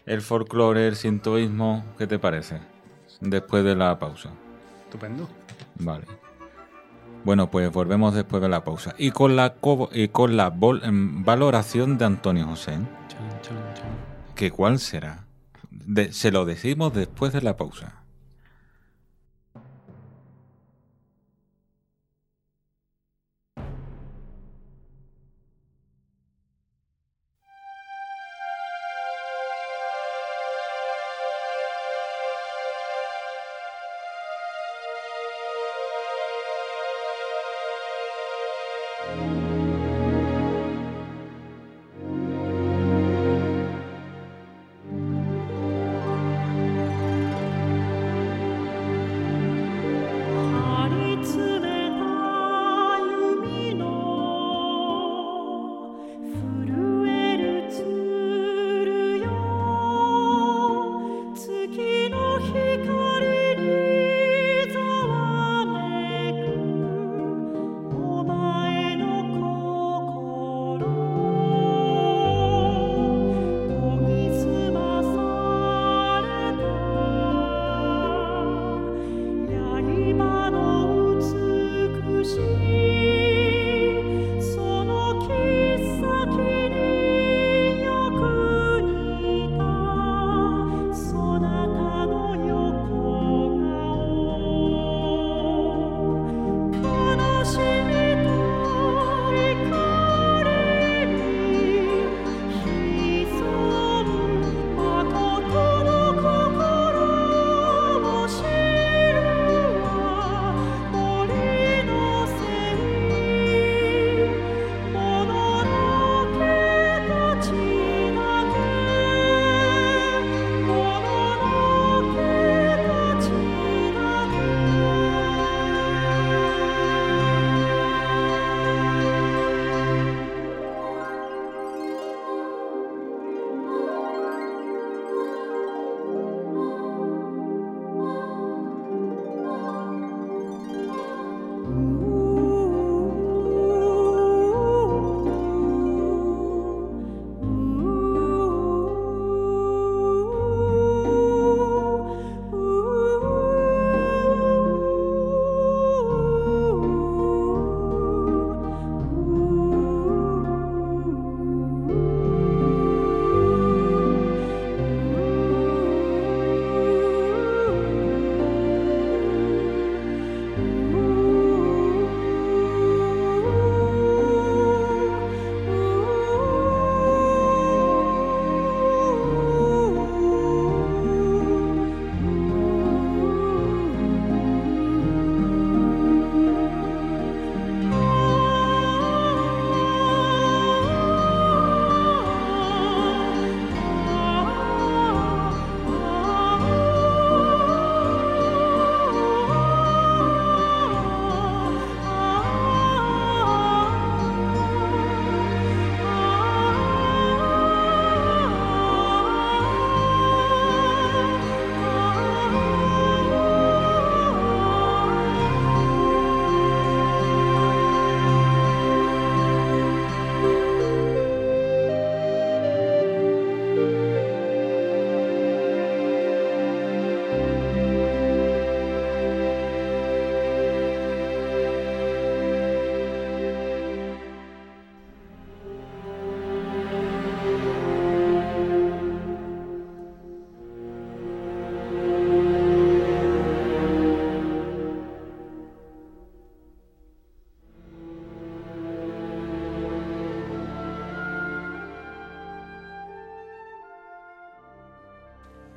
el folclore, el sintoísmo, ¿qué te parece? Después de la pausa. Estupendo. Vale. Bueno, pues volvemos después de la pausa. Y con la, co- y con la vol- em, valoración de Antonio José. Chan. ¿Que cuál será? De- se lo decimos después de la pausa.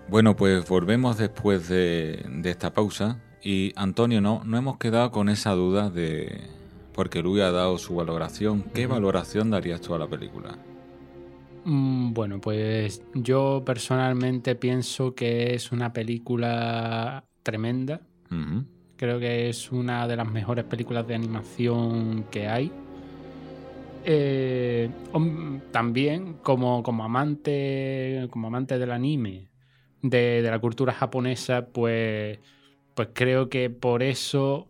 Bueno, pues volvemos después de, de esta pausa. Y Antonio, no, no hemos quedado con esa duda de. Porque Luis ha dado su valoración. ¿Qué valoración darías tú a la película? Mm, Bueno, pues yo personalmente pienso que es una película tremenda. Creo que es una de las mejores películas de animación que hay. Eh, también como, como amante como amante del anime de, de la cultura japonesa pues pues creo que por eso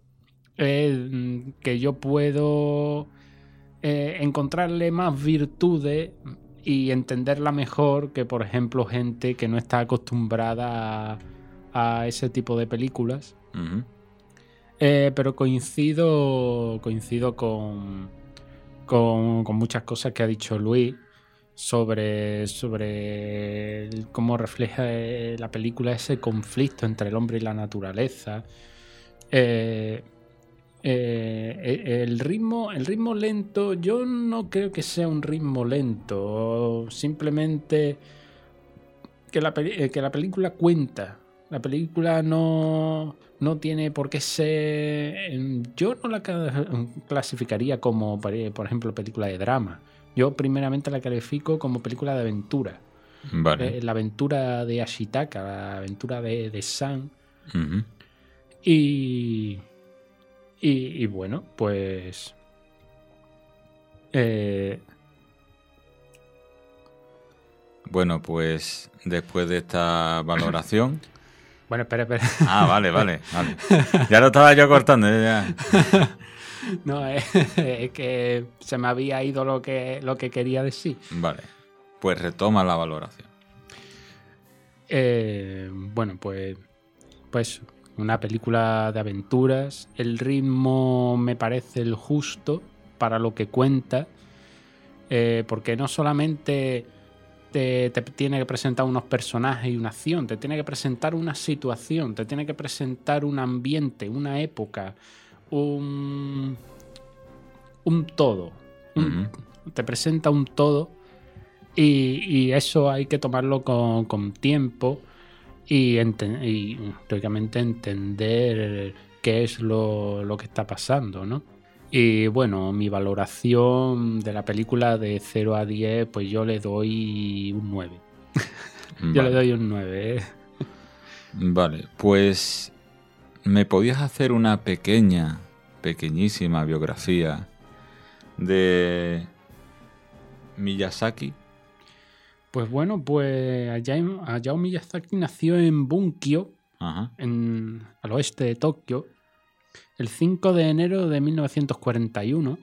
es mm, que yo puedo eh, encontrarle más virtudes y entenderla mejor que por ejemplo gente que no está acostumbrada a, a ese tipo de películas. Eh, pero coincido, coincido con, con, con muchas cosas que ha dicho Luis sobre, sobre cómo refleja eh, la película ese conflicto entre el hombre y la naturaleza. Eh, eh, el, ritmo, el ritmo lento, yo no creo que sea un ritmo lento, simplemente que la, que la película cuenta. La película no, no tiene por qué ser. Yo no la ca- clasificaría como, por ejemplo, película de drama. Yo, primeramente, la califico como película de aventura. Vale. Eh, la aventura de Ashitaka, la aventura de, de San. Y, y, y bueno, pues... eh, Bueno, pues después de esta valoración. bueno, espera, espera. Ah, vale, vale, vale. Ya lo estaba yo cortando. ya. No, es, es que se me había ido lo que, lo que quería decir. Vale. Pues retoma la valoración. Eh, bueno, pues, pues una película de aventuras. El ritmo me parece el justo para lo que cuenta, eh, porque no solamente te, te tiene que presentar unos personajes y una acción, te tiene que presentar una situación, te tiene que presentar un ambiente, una época, un, un todo. Un- Te presenta un todo y, y eso hay que tomarlo con, con tiempo y, enten- y, lógicamente entender qué es lo, lo que está pasando, ¿no? Y bueno, mi valoración de la película de 0 a 10, pues yo le doy un 9. yo le doy un 9. ¿eh? Vale, pues me podías hacer una pequeña, pequeñísima biografía de Miyazaki. Pues bueno, pues Hayao Hayao Miyazaki nació en Bunkyo, Ajá. en, al oeste de Tokio, el 5 de enero de 1941,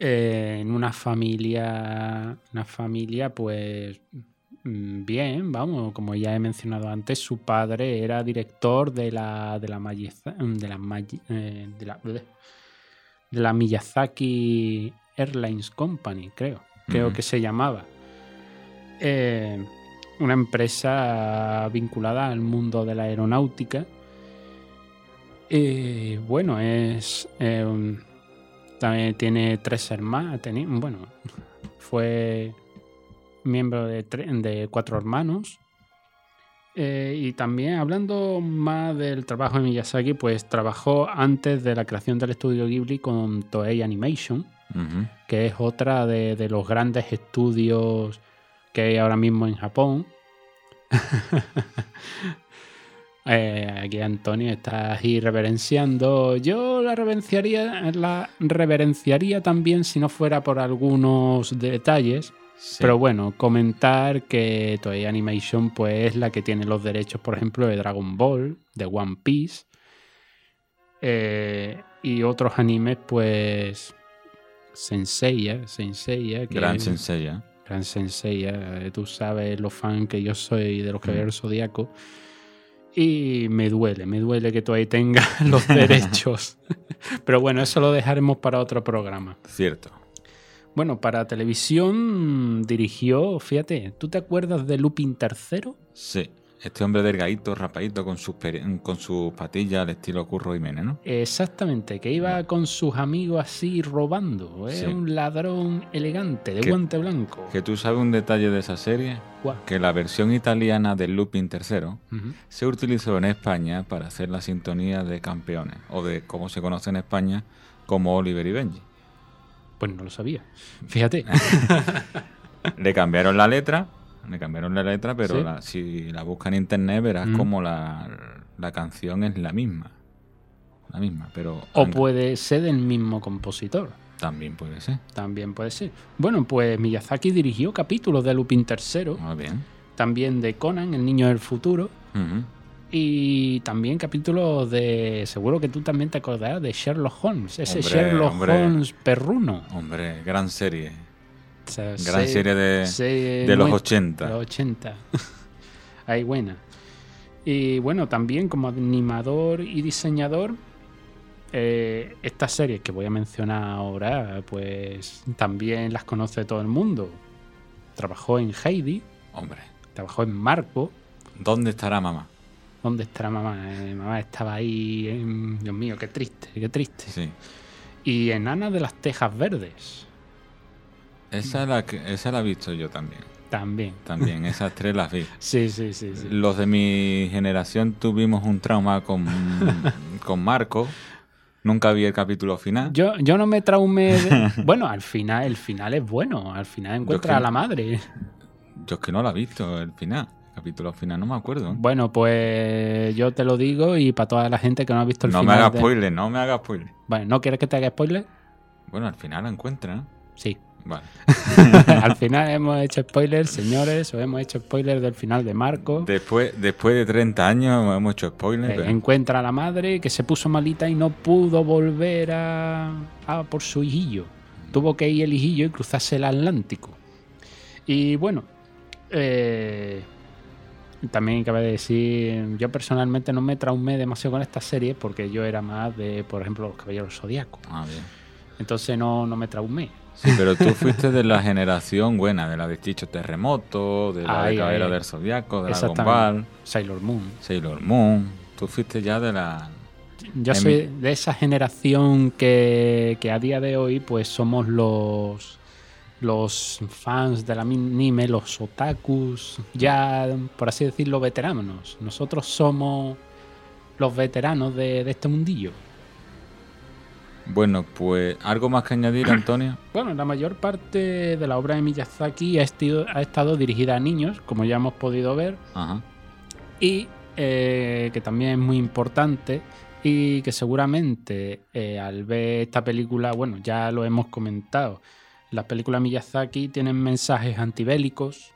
eh, en una familia, una familia pues bien, vamos, como ya he mencionado antes, su padre era director de la de la, Mayiza- de la, eh, de la, de la Miyazaki Airlines Company, creo, creo que se llamaba. Eh, una empresa vinculada al mundo de la aeronáutica. Y bueno, es. eh, también tiene tres hermanos. Bueno, fue miembro de, cuatro hermanos. Eh, y también hablando más del trabajo de Miyazaki, pues trabajó antes de la creación del estudio Ghibli con Toei Animation, que es otra de, de los grandes estudios que hay ahora mismo en Japón. Eh, aquí Antonio está ahí reverenciando. Yo la reverenciaría, la reverenciaría también si no fuera por algunos detalles. Pero bueno, comentar que Toei Animation pues, es la que tiene los derechos, por ejemplo, de Dragon Ball, de One Piece. eh, y otros animes, pues. Senseiya, Senseiya. Que Gran Senseiya. Gran Senseiya. eh, Tú sabes lo fan que yo soy de los Caballeros Zodíaco. Y me duele, me duele que Toei tenga los derechos. Pero bueno, eso lo dejaremos para otro programa. Cierto. Bueno, para televisión dirigió, fíjate, ¿tú te acuerdas de Lupin III? Sí. Este hombre delgadito, rapadito, con sus, con sus patillas al estilo Curro Jiménez, ¿no? Exactamente, que iba con sus amigos así robando. Es Sí. un ladrón elegante, de Que- guante blanco. Que tú sabes un detalle de esa serie. ¿Cuál? Que la versión italiana de Lupin III se utilizó en España para hacer la sintonía de campeones, o de como se conoce en España como Oliver y Benji. Pues no lo sabía. Fíjate. Le cambiaron la letra, le cambiaron la letra, pero Sí. la- si la buscan en internet verás Mm. como la, la canción es la misma. la misma, pero O han- puede ser del mismo compositor. también puede ser. También puede ser. Bueno, pues Miyazaki dirigió capítulos de Lupin III, Muy bien. también de Conan, el niño del futuro, Ujú. Y también capítulos de. Seguro que tú también te acordarás de Sherlock Holmes, ese Hombre, Sherlock hombre. Holmes perruno. Hombre, gran serie. O sea, Gran serie de- serie de los muy- 80. de los 80. Ahí buena. Y bueno, también como animador y diseñador, eh, estas series que voy a mencionar ahora, pues también las conoce todo el mundo. Trabajó en Heidi, Hombre, trabajó en Marco. ¿dónde estará mamá? ¿Dónde estará mamá? Eh, mamá estaba ahí. en- Dios mío, qué triste, qué triste. Sí. Y en Ana de las Tejas Verdes, Esa la, que- esa la he visto yo también. también. También, esas tres las vi. Sí, sí, sí. sí. Los de mi generación tuvimos un trauma con, con Marco. Nunca vi el capítulo final. Yo, yo no me traumé. de- Bueno, al final, el final es bueno. Al final encuentra que- a la madre. Yo es que no la he visto el final. Capítulo final no me acuerdo. Bueno, pues yo te lo digo y para toda la gente que no ha visto el No me final. hagas de- spoiler, no me hagas spoiler. Vale, ¿no quieres que te haga spoiler? Bueno, al final la encuentra, ¿no? Sí. Vale. al final hemos hecho spoiler, señores, o hemos hecho spoiler del final de Marco. Después, después de 30 años hemos hecho spoiler. Eh, pero- encuentra a la madre que se puso malita y no pudo volver a, a por su hijillo. Tuvo que ir el hijillo y cruzarse el Atlántico. Y bueno, eh, también cabe decir, yo personalmente no me traumé demasiado con esta serie porque yo era más de, por ejemplo, los Caballeros Zodíacos. Ah, bien. Entonces no, no me traumé. Sí, pero tú fuiste de la generación buena, de la de Chicho Terremoto, de la de Caballero del Zodiaco, de Exactamente. Ball, Sailor Moon. Sailor Moon. Tú fuiste ya de la. Yo soy de esa generación que, que a día de hoy pues somos los los fans del anime, los otakus, ya por así decirlo veteranos. Nosotros somos los veteranos de, de este mundillo. Bueno, pues algo más que añadir, Antonio. Bueno, la mayor parte de la obra de Miyazaki ha, estido- ha estado dirigida a niños, como ya hemos podido ver, Ajá. y eh, que también es muy importante y que seguramente eh, al ver esta película, bueno, ya lo hemos comentado, las películas Miyazaki tienen mensajes antibélicos,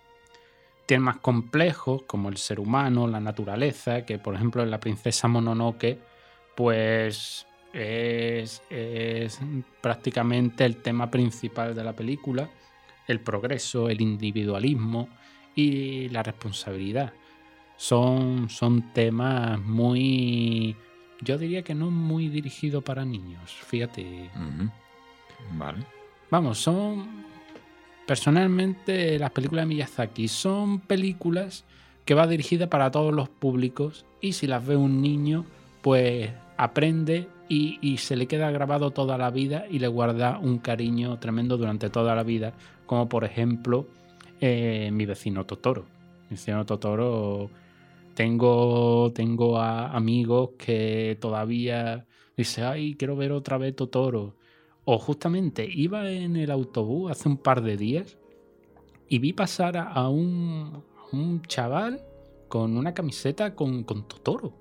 más complejos como el ser humano, la naturaleza, que por ejemplo en la princesa Mononoke, pues es, prácticamente el tema principal de la película, el progreso, el individualismo y la responsabilidad son, son temas muy, yo diría que no muy dirigidos para niños, fíjate. Vale. Vamos, son, personalmente las películas de Miyazaki son películas que va dirigida para todos los públicos y si las ve un niño, pues aprende y, se le queda grabado toda la vida y le guarda un cariño tremendo durante toda la vida, como por ejemplo eh, mi vecino Totoro. Mi vecino Totoro tengo, tengo a amigos que todavía dice, ay, quiero ver otra vez Totoro. O justamente iba en el autobús hace un par de días y vi pasar a, un, a un chaval con una camiseta con, con Totoro.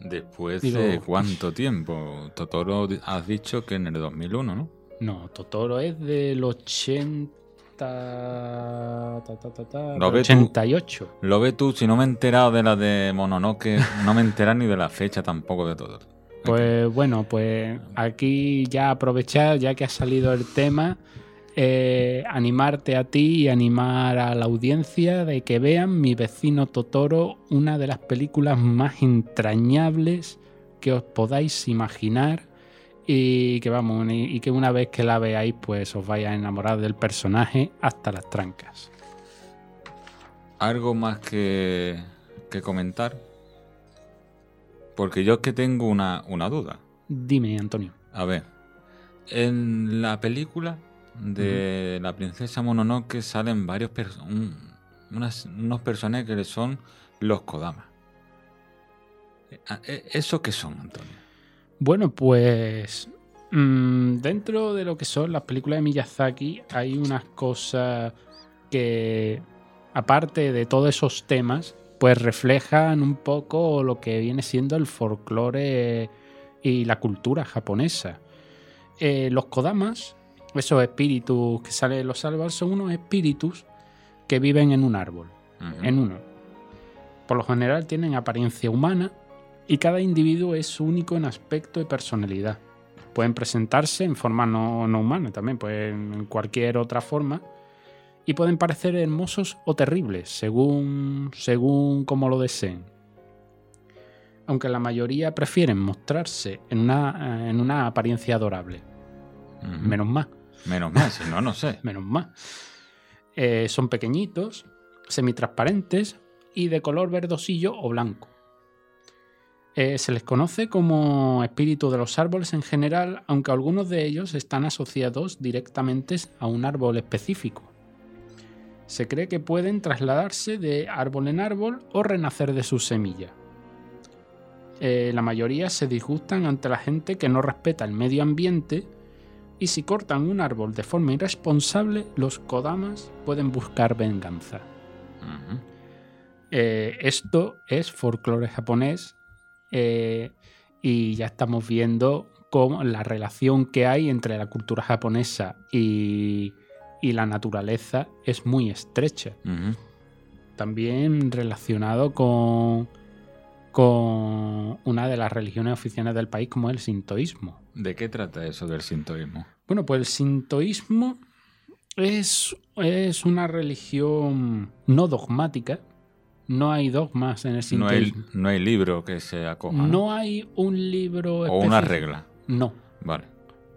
Después Digo- de cuánto tiempo? Totoro has dicho que en el 2001, ¿no? No, Totoro es del 80... ta, ta, ta, Lo del ves tú. 88. Lo ves tú, si no me he enterado de la de Mononoke, no me he enterado ni de la fecha tampoco de todo. Pues bueno, pues aquí ya aprovechar, ya que ha salido el tema, eh, animarte a ti y animar a la audiencia de que vean Mi vecino Totoro, una de las películas más entrañables que os podáis imaginar y que vamos, y y que una vez que la veáis pues os vais a enamorar del personaje hasta las trancas. ¿Algo más que, que comentar? Porque yo es que tengo una, una duda. Dime, Antonio. A ver, en la película de la princesa Mononoke salen varios pers- un- unas- unos personajes que son los Kodama. Eh, eh, ¿Eso qué son, Antonio? Bueno, pues mm, dentro de lo que son las películas de Miyazaki hay unas cosas que, aparte de todos esos temas, pues reflejan un poco lo que viene siendo el folclore y la cultura japonesa. Eh, los kodamas, esos espíritus que salen de los árboles, son unos espíritus que viven en un árbol, en uno. Por lo general tienen apariencia humana y cada individuo es único en aspecto y personalidad. Pueden presentarse en forma no, no humana también, pueden en cualquier otra forma. Y pueden parecer hermosos o terribles, según, según como lo deseen. Aunque la mayoría prefieren mostrarse en una, eh, en una apariencia adorable. Menos más. Menos mal, si no, no sé. Menos más. Eh, son pequeñitos, semitransparentes y de color verdosillo o blanco. Eh, se les conoce como espíritu de los árboles en general, aunque algunos de ellos están asociados directamente a un árbol específico. Se cree que pueden trasladarse de árbol en árbol o renacer de su semilla. Eh, la mayoría se disgustan ante la gente que no respeta el medio ambiente y si cortan un árbol de forma irresponsable, los Kodamas pueden buscar venganza. Eh, esto es folclore japonés eh, y ya estamos viendo cómo la relación que hay entre la cultura japonesa y, y la naturaleza es muy estrecha. También relacionado con, con una de las religiones oficiales del país como el sintoísmo. ¿De qué trata eso del sintoísmo? Bueno, pues el sintoísmo es, es una religión no dogmática. No hay dogmas en el No hay, sintoísmo. no hay libro que se acoja. No, ¿no? hay un libro O una regla. No. Vale.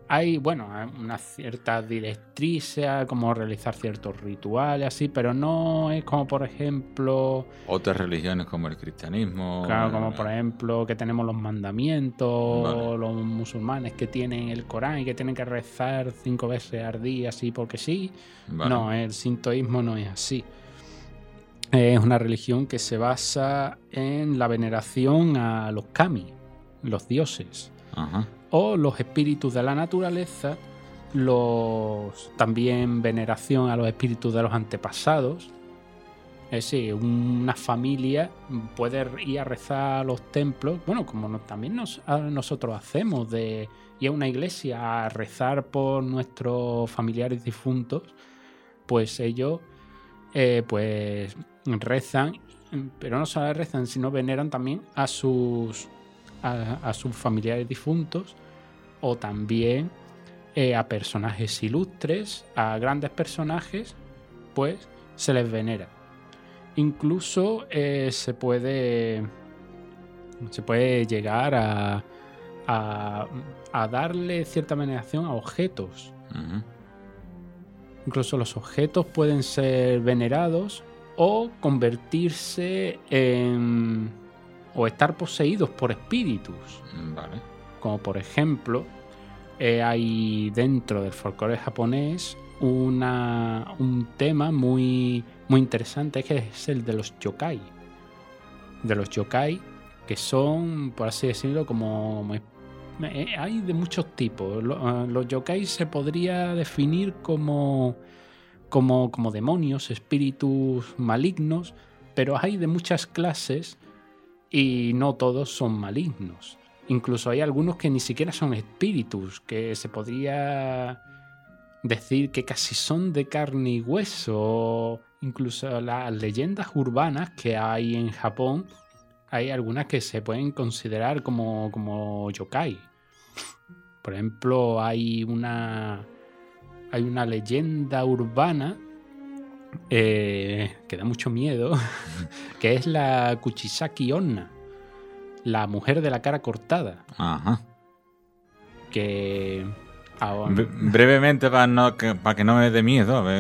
Hay, bueno, una cierta directriz a cómo realizar ciertos rituales, así, pero no es como, por ejemplo, Otras religiones como el cristianismo. Claro, como eh, por ejemplo que tenemos los mandamientos, Vale. los musulmanes que tienen el Corán y que tienen que rezar cinco veces al día, así porque sí. Vale. No, el sintoísmo no es así. Es una religión que se basa en la veneración a los kami, los dioses, Ajá. O los espíritus de la naturaleza, los también veneración a los espíritus de los antepasados. Es decir, una familia puede ir a rezar a los templos, bueno, como también nos- nosotros hacemos, de ir a una iglesia a rezar por nuestros familiares difuntos, pues ellos eh, pues rezan, pero no solo rezan, sino veneran también a sus, a sus familiares difuntos o también eh, a personajes ilustres, a grandes personajes, pues se les venera. Incluso eh, se puede se puede llegar a, a, a darle cierta veneración a objetos. Incluso los objetos pueden ser venerados o convertirse en. o estar poseídos por espíritus. Vale. Como por ejemplo, eh, hay dentro del folclore japonés una, un tema muy, muy interesante que es el de los yokai. De los yokai, que son, por así decirlo, como. eh, hay de muchos tipos. Lo- eh, Los yokai se podría definir como, como, como demonios, espíritus malignos, pero hay de muchas clases y no todos son malignos. Incluso hay algunos que ni siquiera son espíritus, que se podría decir que casi son de carne y hueso. Incluso las leyendas urbanas que hay en Japón, hay algunas que se pueden considerar como, como yokai. Por ejemplo, hay una, hay una leyenda urbana eh, que da mucho miedo, que es la Kuchisaki Onna, la mujer de la cara cortada, Ajá. que... Bre- brevemente, para, no, que, para que no me dé miedo.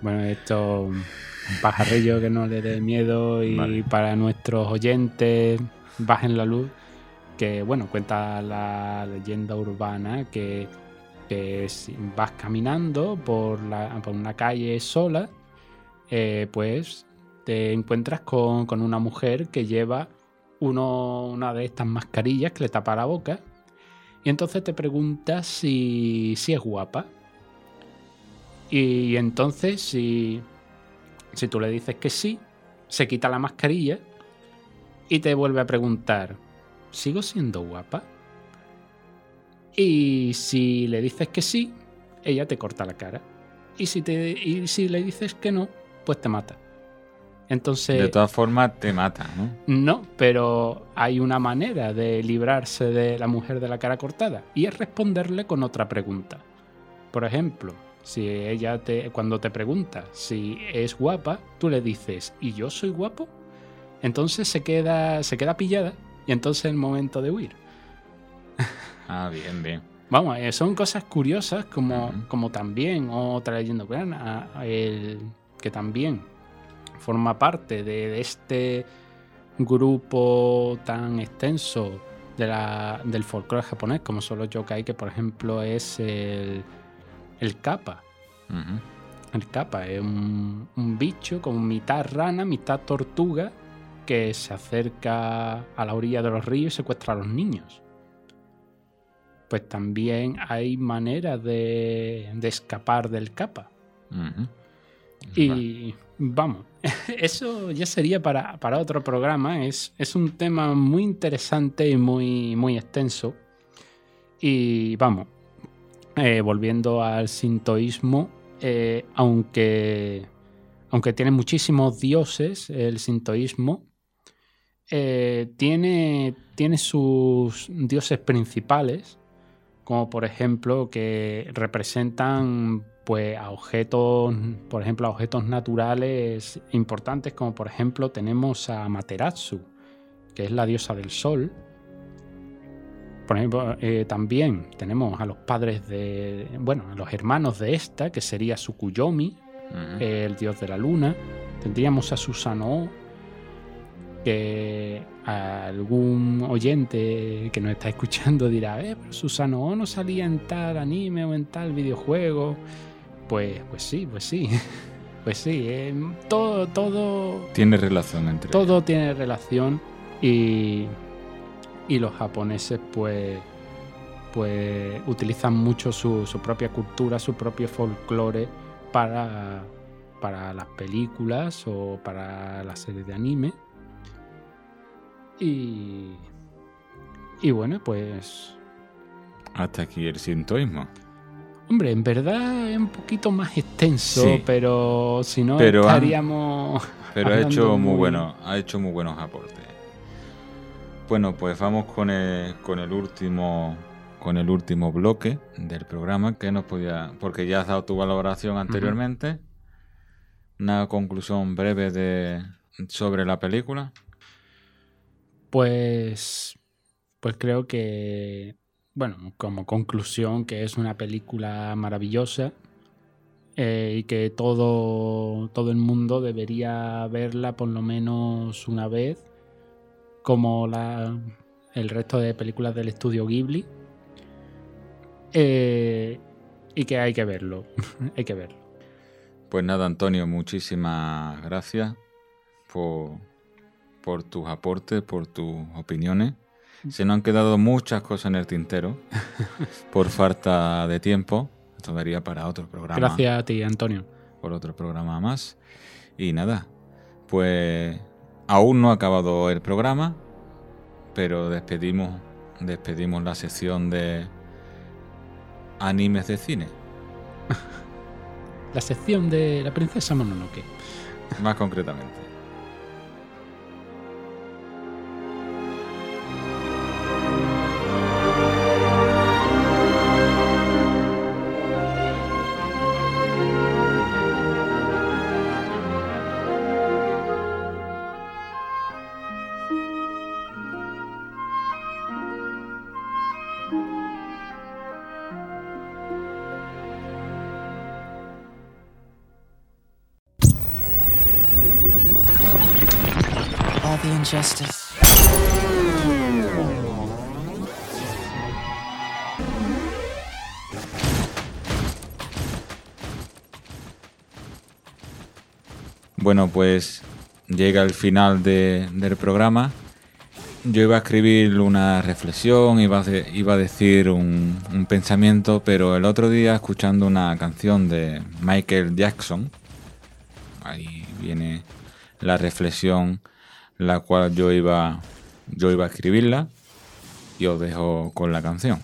Bueno, esto pajarrillo que no le dé miedo y Vale. para nuestros oyentes bajen la luz, que bueno, cuenta la leyenda urbana que, que si vas caminando por, la, por una calle sola, eh, pues te encuentras con, con una mujer que lleva uno, una de estas mascarillas que le tapa la boca y entonces te preguntas si, si es guapa. Y entonces, si, si tú le dices que sí, se quita la mascarilla y te vuelve a preguntar, ¿sigo siendo guapa? Y si le dices que sí, ella te corta la cara. Y si, te, y si le dices que no, pues te mata. Entonces. De todas formas, te mata, ¿no? No, pero hay una manera de librarse de la mujer de la cara cortada y es responderle con otra pregunta. Por ejemplo, si ella te, cuando te pregunta si es guapa, tú le dices, ¿y yo soy guapo? Entonces se queda, se queda pillada y entonces es el momento de huir. Ah, bien, bien. Vamos, eh, son cosas curiosas como, como también otra leyenda el, que también forma parte de, de este grupo tan extenso de la, del folclore japonés como son los yokai, que por ejemplo es el, el kappa. El kappa es un, un bicho como mitad rana, mitad tortuga que se acerca a la orilla de los ríos y secuestra a los niños. Pues también hay maneras de, de escapar del kappa. Y vamos, eso ya sería para, para otro programa. Es, es un tema muy interesante y muy, muy extenso. Y vamos, eh, volviendo al sintoísmo, eh, aunque, aunque tiene muchísimos dioses, el sintoísmo eh, tiene, tiene sus dioses principales, como por ejemplo que representan pues a objetos, por ejemplo, a objetos naturales importantes, como por ejemplo tenemos a Materatsu, que es la diosa del sol. Por ejemplo, eh, también tenemos a los padres de, bueno, a los hermanos de esta, que sería Tsukuyomi, Ujú. el dios de la luna. Tendríamos a Susanoo, que algún oyente que nos está escuchando dirá, eh, pero Susanoo no salía en tal anime o en tal videojuego. Pues, pues sí, pues sí. Pues sí, eh, todo, todo, Tiene relación entre todo tiene relación y, y los japoneses pues, pues utilizan mucho su, su propia cultura, su propio folclore para, para las películas o para las series de anime. Y, y bueno, pues Hasta aquí el sintoísmo. Hombre, en verdad es un poquito más extenso, Sí. pero si no Pero estaríamos. Pero ha hecho muy bueno, ha hecho muy buenos aportes. Bueno, pues vamos con el, con el último con el último bloque del programa que nos podía porque ya has dado tu valoración anteriormente. Una conclusión breve de sobre la película. Pues. Pues creo que. Bueno, como conclusión, que es una película maravillosa. eh, y que todo, todo el mundo debería verla por lo menos una vez. Como la, el resto de películas del estudio Ghibli. Eh, y que hay que verlo. hay que verlo. Pues nada, Antonio, muchísimas gracias por, por tus aportes, por tus opiniones. Se nos han quedado muchas cosas en el tintero por falta de tiempo. Esto daría para otro programa. Gracias a ti, Antonio. Por otro programa más. Y nada, pues aún no ha acabado el programa, pero despedimos, despedimos la sección de animes de cine. La sección de la princesa Mononoke. Más concretamente. pues llega el final del programa. Yo iba a escribir una reflexión, iba a, decir un, un, pensamiento, pero el otro día escuchando una canción de Michael Jackson, ahí viene la reflexión la cual yo iba, yo iba a escribirla y os dejo con la canción.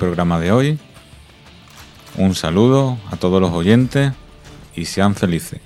programa de hoy. Un saludo a todos los oyentes y sean felices.